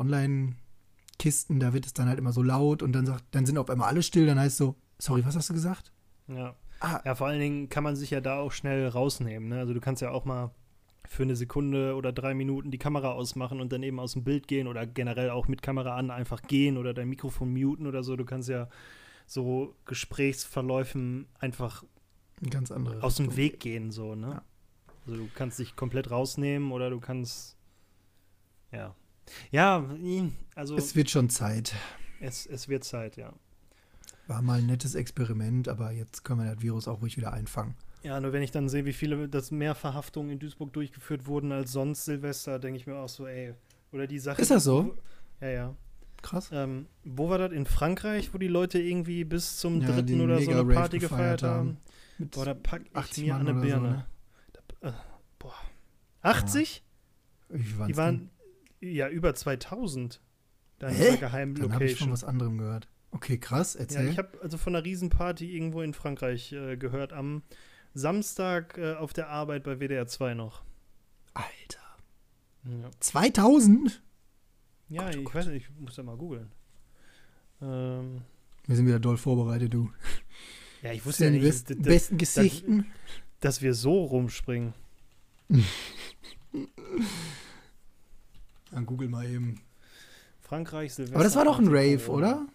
Online-Kisten, da wird es dann halt immer so laut und dann sagt, dann sind auf einmal alle still, dann heißt so, sorry, was hast du gesagt?
Ja.
Ah.
ja, vor allen Dingen kann man sich ja da auch schnell rausnehmen. Ne? Also du kannst ja auch mal für eine Sekunde oder drei Minuten die Kamera ausmachen und dann eben aus dem Bild gehen oder generell auch mit Kamera an einfach gehen oder dein Mikrofon muten oder so. Du kannst ja so Gesprächsverläufen einfach
ganz andere.
aus dem. Weg gehen, so, ne?
Ja.
Also du kannst dich komplett rausnehmen oder du kannst ja. Ja, also
Es wird schon Zeit.
es, es wird Zeit, ja.
War mal ein nettes Experiment, aber jetzt können wir das Virus auch ruhig wieder einfangen.
Ja, nur wenn ich dann sehe, wie viele, dass mehr Verhaftungen in Duisburg durchgeführt wurden als sonst Silvester, denke ich mir auch so, ey, oder die Sache.
Ist das so?
Ja, ja.
Krass.
Ähm, wo war das? In Frankreich, wo die Leute irgendwie bis zum
Ja,
dritten oder so eine Party gefeiert haben?
haben. Mit
Boah, da pack ich
80
mir
Mann
an eine
oder so,
Birne.
ne?
Da, äh, boah. 80?
Wie waren's
die waren ja über 2000. Da in dieser geheimen?
Dann habe ich von was anderem gehört. Okay, krass,
Ja,
erzähl.
ich habe also von einer Riesenparty irgendwo in Frankreich äh, gehört. Am Samstag äh, auf der Arbeit bei WDR 2 noch.
Alter.
Ja.
2000?
Ja,
Gott, oh
ich
Gott.
weiß nicht, ich muss da mal googeln. Ähm,
Wir sind wieder doll vorbereitet, du.
ja, ich wusste ja nicht,
besten,
dass,
besten Gesichten.
dass wir so rumspringen. (laughs)
Dann google mal eben.
Frankreich, Silvester.
Aber das war doch ein Rave,
Corona.
oder?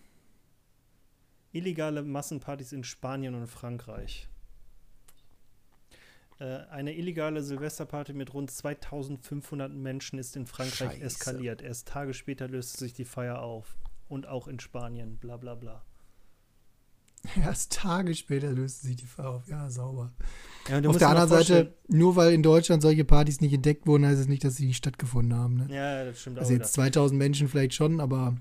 Illegale Massenpartys in Spanien und Frankreich. Äh, eine illegale Silvesterparty mit rund 2500 Menschen ist in Frankreich
Scheiße.
eskaliert. Erst Tage später löste sich die Feier auf. Und auch in Spanien, bla bla bla. (laughs)
Erst Tage später löste sich die Feier auf. Ja, sauber.
Ja,
Auf der anderen Seite, nur weil in Deutschland solche Partys nicht entdeckt wurden, heißt es nicht, dass sie nicht stattgefunden haben. Ne?
Ja, das stimmt
Also
auch.
jetzt 2000 Menschen vielleicht schon, aber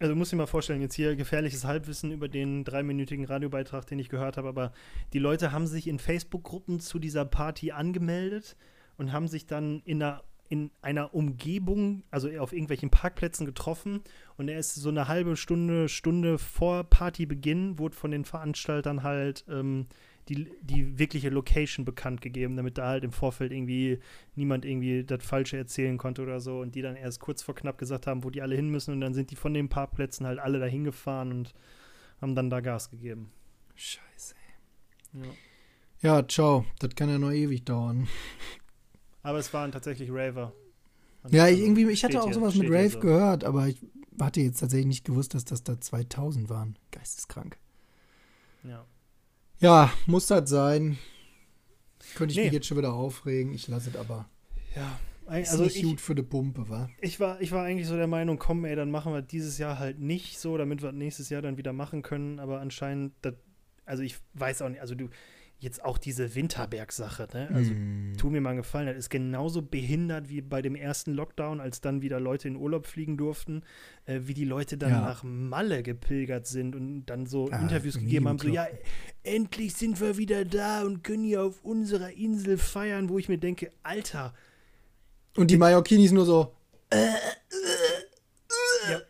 Also musst dir mal vorstellen, jetzt hier gefährliches Halbwissen über den dreiminütigen Radiobeitrag, den ich gehört habe, aber die Leute haben sich in Facebook-Gruppen zu dieser Party angemeldet und haben sich dann in einer, in einer Umgebung, also auf irgendwelchen Parkplätzen getroffen und er ist so eine halbe Stunde, Stunde vor Partybeginn, wurde von den Veranstaltern halt ähm, die, die wirkliche Location bekannt gegeben, damit da halt im Vorfeld irgendwie niemand irgendwie das Falsche erzählen konnte oder so und die dann erst kurz vor knapp gesagt haben, wo die alle hin müssen und dann sind die von den Parkplätzen halt alle dahin gefahren und haben dann da Gas gegeben.
scheiße.
Ja.
Ja, ciao. Das kann ja noch ewig dauern. (laughs)
Aber es waren tatsächlich Raver.
Ja, ich,
Also,
irgendwie, ich hatte auch
hier-
sowas mit Rave
so.
gehört, aber ich hatte jetzt tatsächlich nicht gewusst, dass das da 2000 waren. Geisteskrank.
Ja.
Ja, muss das sein. Könnte ich
Nee.
mich jetzt schon wieder aufregen. Ich lasse es aber.
Ja,
Ist
also
nicht
ich,
gut für die Pumpe, wa?
ich, war, ich war eigentlich so der Meinung, komm, ey, dann machen wir dieses Jahr halt nicht so, damit wir nächstes Jahr dann wieder machen können. Aber anscheinend, das, also ich weiß auch nicht, also du, jetzt auch diese Winterberg-Sache, ne? Also
Mm.
tu mir mal einen Gefallen, das ist genauso behindert wie bei dem ersten Lockdown, als dann wieder Leute in Urlaub fliegen durften, äh, wie die Leute dann
Ja.
nach Malle gepilgert sind und dann so
Ah,
Interviews gegeben haben, so, ja, endlich sind wir wieder da und können hier auf unserer Insel feiern, wo ich mir denke, Alter,
Und die Mallorquinis nur so.
ja,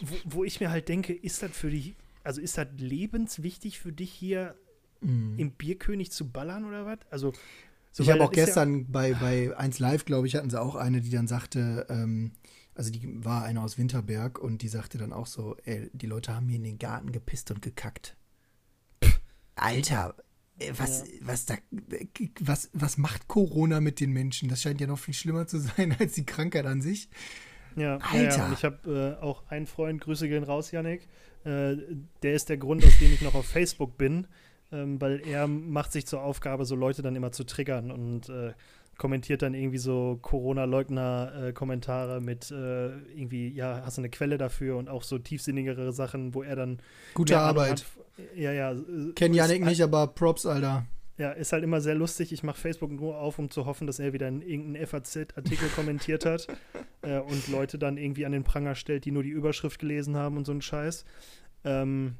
wo, wo ich mir halt denke, ist das für dich, also ist das lebenswichtig für dich hier
Mhm.
im Bierkönig zu ballern oder was? Also, so,
ich habe auch gestern bei, bei 1 Live, glaube ich, hatten sie auch eine, die dann sagte, ähm, also die war eine aus Winterberg und die sagte dann auch so, ey, die Leute haben mir in den Garten gepisst und gekackt. Pff, Alter, äh, was, was da, was, was macht Corona mit den Menschen? Das scheint ja noch viel schlimmer zu sein (laughs) als die Krankheit an sich.
Ja,
Alter.
Ja, ja. Ich habe äh, auch einen Freund, Grüße gehen raus, Yannick. Äh, der ist der Grund, aus dem ich noch auf Facebook bin, ähm, weil er macht sich zur Aufgabe, so Leute dann immer zu triggern und äh, kommentiert dann irgendwie so Corona-Leugner-Kommentare mit äh, irgendwie, ja, hast du eine Quelle dafür und auch so tiefsinnigere Sachen, wo er dann
Gute Arbeit.
hat. Ja, ja. äh,
Kenn
ist
Janik nicht, aber Props, Alter.
Ja, ist halt immer sehr lustig. Ich mache Facebook nur auf, um zu hoffen, dass er wieder in irgendeinen FAZ-Artikel kommentiert hat (laughs) äh, und Leute dann irgendwie an den Pranger stellt, die nur die Überschrift gelesen haben und so einen Scheiß. Ähm,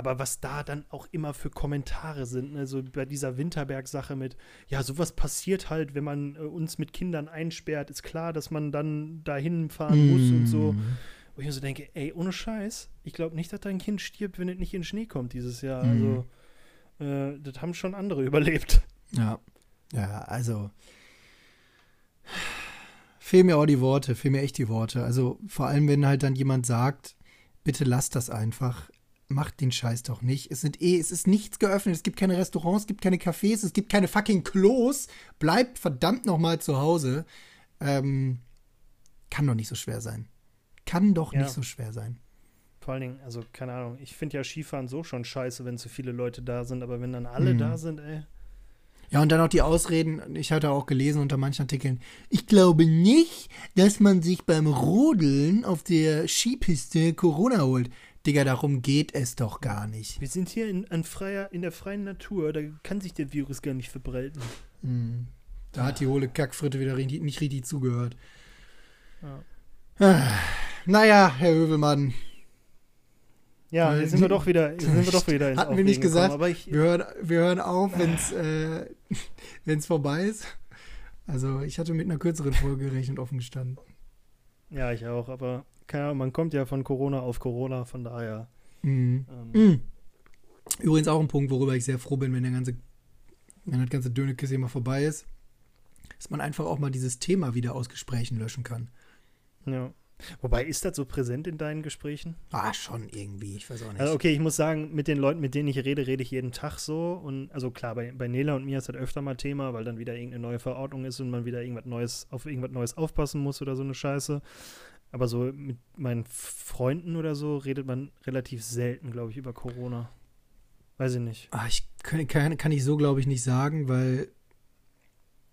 aber was da dann auch immer für Kommentare sind, ne? so bei dieser Winterberg-Sache mit, ja, sowas passiert halt, wenn man äh, uns mit Kindern einsperrt, ist klar, dass man dann dahin fahren muss und so.
Mm.
Wo ich mir so denke, ey, ohne Scheiß, ich glaube nicht, dass dein Kind stirbt, wenn es nicht in den Schnee kommt dieses Jahr.
Mhm.
Also, äh, das haben schon andere (laughs) überlebt.
Ja. Ja, also. Fehlen mir auch die Worte, fehlen mir echt die Worte. Also vor allem, wenn halt dann jemand sagt, bitte lasst das einfach. Macht den Scheiß doch nicht. Es sind eh, es ist nichts geöffnet. Es gibt keine Restaurants, es gibt keine Cafés, es gibt keine fucking Klos. Bleibt verdammt nochmal zu Hause. Ähm, kann doch nicht so schwer sein. Kann doch
Ja.
nicht so schwer sein.
Vor allen Dingen, also keine Ahnung, ich finde ja Skifahren so schon scheiße, wenn zu viele Leute da sind, aber wenn dann alle
Mhm.
da sind, ey.
Ja, und dann auch die Ausreden, ich hatte auch gelesen unter manchen Artikeln, ich glaube nicht, dass man sich beim Rodeln auf der Skipiste Corona holt. Digga, darum geht es doch gar nicht.
Wir sind hier in, freier, in der freien Natur, da kann sich der Virus gar nicht verbreiten.
Hm. Da hat die hohle Kackfritte wieder nicht richtig zugehört.
Ja.
Ah, naja, Herr Hövelmann,
Ja, jetzt sind wir doch wieder, sind wir doch wieder ins
Hatten wir nicht gesagt,
gekommen, aber ich,
wir hören, wir hören auf, wenn es äh, (laughs) wenn's vorbei ist. Also ich hatte mit einer kürzeren Folge gerechnet, offen gestanden.
ja, ich auch, aber Ahnung, man kommt ja von Corona auf Corona, von daher.
Mhm.
Ähm,
Mhm. Übrigens auch ein Punkt, worüber ich sehr froh bin, wenn der ganze, wenn das ganze Dönekes mal vorbei ist, dass man einfach auch mal dieses Thema wieder aus Gesprächen löschen kann.
Ja. Wobei, ist das so präsent in deinen Gesprächen?
Ah, schon irgendwie, ich weiß auch nicht.
Also okay, ich muss sagen, mit den Leuten, mit denen ich rede, rede ich jeden Tag so. Und also klar, bei, bei Nela und mir ist das öfter mal Thema, weil dann wieder irgendeine neue Verordnung ist und man wieder irgendwas Neues, auf irgendwas Neues aufpassen muss oder so eine Scheiße. Aber so mit meinen Freunden oder so redet man relativ selten, glaube ich, über Corona. Weiß ich nicht.
Ah, ich kann, kann, kann ich so, glaube ich, nicht sagen, weil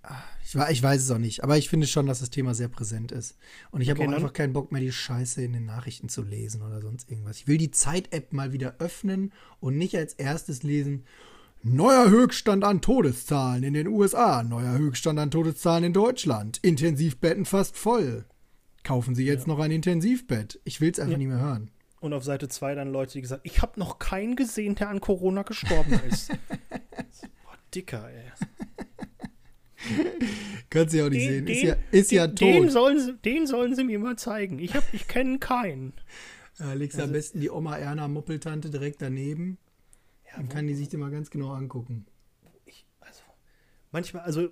ah, ich, ich weiß es auch nicht. Aber ich finde schon, dass das Thema sehr präsent ist. Und ich habe
Okay,
auch
dann-
einfach keinen Bock mehr, die Scheiße in den Nachrichten zu lesen oder sonst irgendwas. Ich will die Zeit-App mal wieder öffnen und nicht als erstes lesen. Neuer Höchststand an Todeszahlen in den USA, neuer Höchststand an Todeszahlen in Deutschland, Intensivbetten fast voll. Kaufen Sie jetzt noch ein Intensivbett. Ich will es einfach
Ja.
nicht mehr hören.
Und auf Seite 2 dann Leute, die gesagt ich habe noch keinen gesehen, der an Corona gestorben (laughs) ist. Boah, dicker, ey. (laughs)
Kannst du ja auch nicht
Den-
sehen. Ist
den-
ja, ist ja
den, den,
tot.
sollen sie, den sollen sie mir mal zeigen. Ich, hab- ich kenne keinen.
Ja, legst du am
Also-
besten die Oma Erna Moppeltante direkt daneben.
Ja,
Dann kann die sich den mal ganz genau angucken.
ich, also, manchmal, also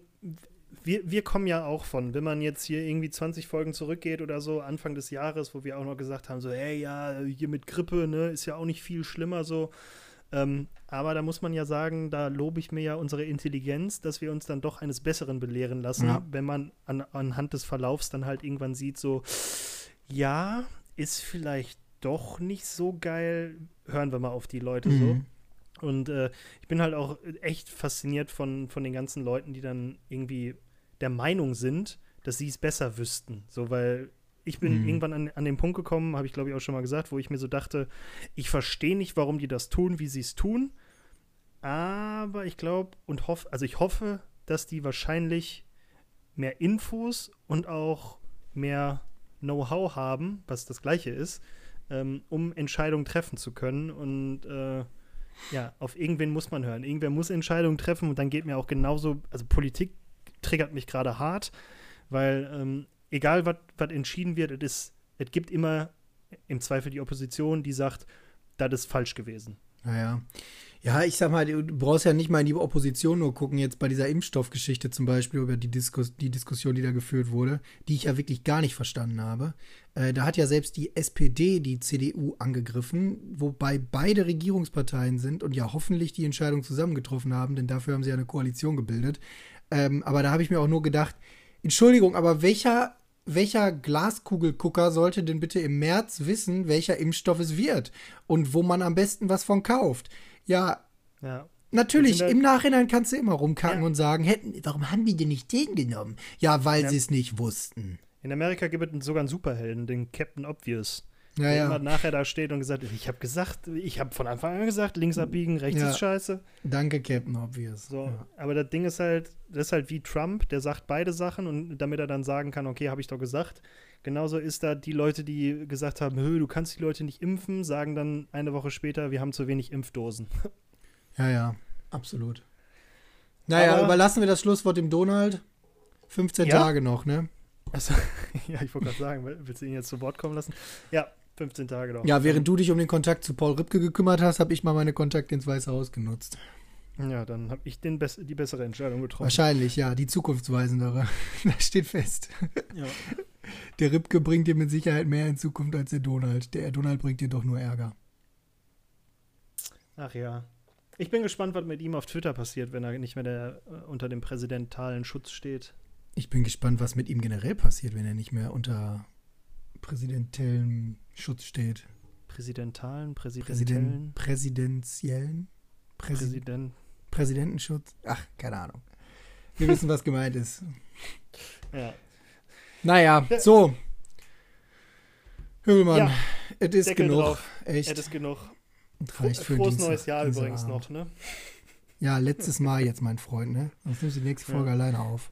wir, wir kommen ja auch von, wenn man jetzt hier irgendwie 20 Folgen zurückgeht oder so, Anfang des Jahres, wo wir auch noch gesagt haben, so, hey, ja, hier mit Grippe, ne, ist ja auch nicht viel schlimmer so. Ähm, aber da muss man ja sagen, da lobe ich mir ja unsere Intelligenz, dass wir uns dann doch eines Besseren belehren lassen,
Ja.
wenn man an, anhand des Verlaufs dann halt irgendwann sieht, so, ja, ist vielleicht doch nicht so geil. Hören wir mal auf die Leute so.
Mhm.
Und äh, ich bin halt auch echt fasziniert von, von den ganzen Leuten, die dann irgendwie der Meinung sind, dass sie es besser wüssten. So, weil ich bin
Mhm.
irgendwann an, an den Punkt gekommen, habe ich glaube ich auch schon mal gesagt, wo ich mir so dachte, ich verstehe nicht, warum die das tun, wie sie es tun. Aber ich glaube und hoffe, also ich hoffe, dass die wahrscheinlich mehr Infos und auch mehr Know-how haben, was das gleiche ist, ähm, um Entscheidungen treffen zu können. Und äh, ja, auf irgendwen muss man hören. Irgendwer muss Entscheidungen treffen und dann geht mir auch genauso, also Politik triggert mich gerade hart, weil ähm, egal was entschieden wird, es gibt immer im Zweifel die Opposition, die sagt, das ist falsch gewesen.
Naja. Ja, ich sag mal, du brauchst ja nicht mal in die Opposition nur gucken, jetzt bei dieser Impfstoffgeschichte zum Beispiel, über die, Diskus die Diskussion, die da geführt wurde, die ich ja wirklich gar nicht verstanden habe. Äh, da hat ja selbst die SPD die CDU angegriffen, wobei beide Regierungsparteien sind und ja hoffentlich die Entscheidung zusammengetroffen haben, denn dafür haben sie ja eine Koalition gebildet. Ähm, aber da habe ich mir auch nur gedacht, Entschuldigung, aber welcher welcher Glaskugelgucker sollte denn bitte im März wissen, welcher Impfstoff es wird und wo man am besten was von kauft? Ja,
Ja.
natürlich, im Nachhinein kannst du immer rumkacken
Ja.
und sagen, hätten, warum haben die denn nicht den genommen? Ja, weil
Ja.
sie es nicht wussten.
In Amerika gibt es sogar einen Superhelden, den Captain Obvious.
Ja, ja.
immer nachher da steht und gesagt, ich habe gesagt, ich habe von Anfang an gesagt, links abbiegen, rechts
Ja.
ist scheiße.
Danke, Captain Obvious.
So,
Ja.
aber das Ding ist halt, das ist halt wie Trump, der sagt beide Sachen und damit er dann sagen kann, okay, habe ich doch gesagt. Genauso ist da die Leute, die gesagt haben, Hö, du kannst die Leute nicht impfen, sagen dann eine Woche später, wir haben zu wenig Impfdosen.
ja, ja, absolut. Naja,
Aber-
überlassen wir das Schlusswort dem Donald. 15
Ja?
Tage noch, ne?
Also, (laughs) ja, ich wollte gerade sagen, willst du ihn jetzt zu Wort kommen lassen? Ja, 15 Tage noch.
Ja, während du dich um den Kontakt zu Paul Ripke gekümmert hast, habe ich mal meine Kontakte ins Weiße Haus genutzt.
Ja, dann habe ich den bess die bessere Entscheidung getroffen.
Wahrscheinlich, ja, die zukunftsweisendere. (laughs) das steht fest.
Ja. (laughs)
Der Ripke bringt dir mit Sicherheit mehr in Zukunft als der Donald. Der Donald bringt dir doch nur Ärger.
Ach ja. Ich bin gespannt, was mit ihm auf Twitter passiert, wenn er nicht mehr der, äh, unter dem präsidentalen Schutz steht.
Ich bin gespannt, was mit ihm generell passiert, wenn er nicht mehr unter präsidentellem Schutz steht.
Präsidentalen,
Präsident,
präsidentellen,
präsidentiellen? Präsi
Präsident.
Präsidentenschutz? Ach, keine Ahnung. Wir wissen, was gemeint ist.
Ja.
Naja, so. Hövelmann,
Ja,
es ist genug.
drauf.
Echt.
Es ist genug.
Reicht für
Frohes
Dienstag-
neues Jahr übrigens
Dienstagabend.
noch, ne?
Ja, letztes Mal jetzt, mein Freund, ne? Sonst nimmst du die nächste Folge
Ja.
alleine auf.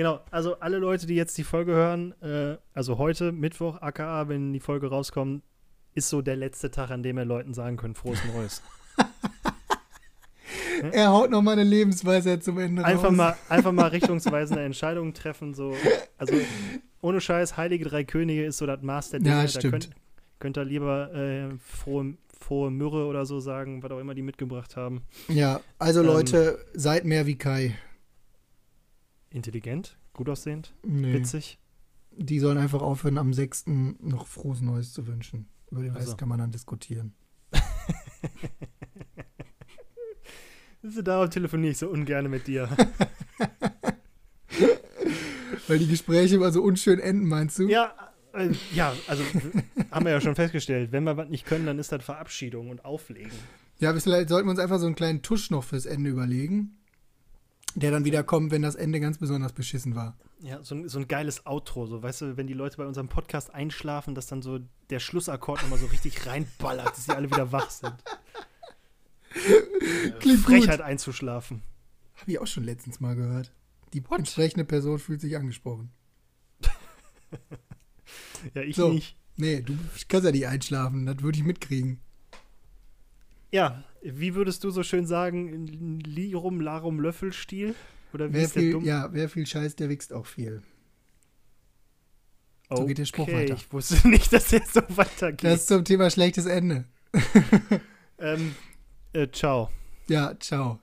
Genau, also alle Leute, die jetzt die Folge hören, äh, also heute, Mittwoch, aka, wenn die Folge rauskommt, ist so der letzte Tag, an dem wir Leuten sagen können, frohes Neues. (laughs)
Er haut noch mal eine Lebensweisheit zum Ende
einfach
raus.
mal, einfach mal (laughs) richtungsweisende Entscheidungen treffen, so, also ohne Scheiß, Heilige Drei Könige ist so das Maß der Dinge.
Ja,
da
stimmt.
könnt, könnt ihr lieber äh, frohe, frohe Myrrhe oder so sagen, was auch immer die mitgebracht haben.
Ja, also
Ähm,
Leute, seid mehr wie Kai.
Intelligent, gut aussehend,
Nee.
witzig.
Die sollen einfach aufhören, am 6. noch frohes Neues zu wünschen. Über den Rest
Also.
kann man dann diskutieren. (laughs)
Also Darum telefoniere ich so ungern mit dir. (laughs)
Weil die Gespräche immer so unschön enden, meinst du?
Ja, äh, ja, also haben wir ja schon festgestellt, wenn wir was nicht können, dann ist das Verabschiedung und Auflegen.
Ja, vielleicht sollten wir uns einfach so einen kleinen Tusch noch fürs Ende überlegen, der dann wieder kommt, wenn das Ende ganz besonders beschissen war.
Ja, so ein, so ein geiles Outro, so weißt du, wenn die Leute bei unserem Podcast einschlafen, dass dann so der Schlussakkord nochmal so richtig reinballert, dass sie alle wieder wach sind. (laughs)
Klingt
Frechheit
gut.
einzuschlafen.
Habe ich auch schon letztens mal gehört. Die entsprechende Person fühlt sich angesprochen. (laughs)
Ja, ich
So.
nicht.
Nee, du kannst ja nicht einschlafen, das würde ich mitkriegen.
Ja, wie würdest du so schön sagen, Lirum Larum Löffelstil? Oder wie
Wer
ist der
viel,
dumm?
ja, wer viel scheißt, der wächst auch viel. so geht der Spruch
Okay,
weiter.
Ich wusste (laughs) nicht, dass der so weitergeht.
Das zum Thema schlechtes Ende. (laughs)
ähm, äh, ciao.
Ja, ciao.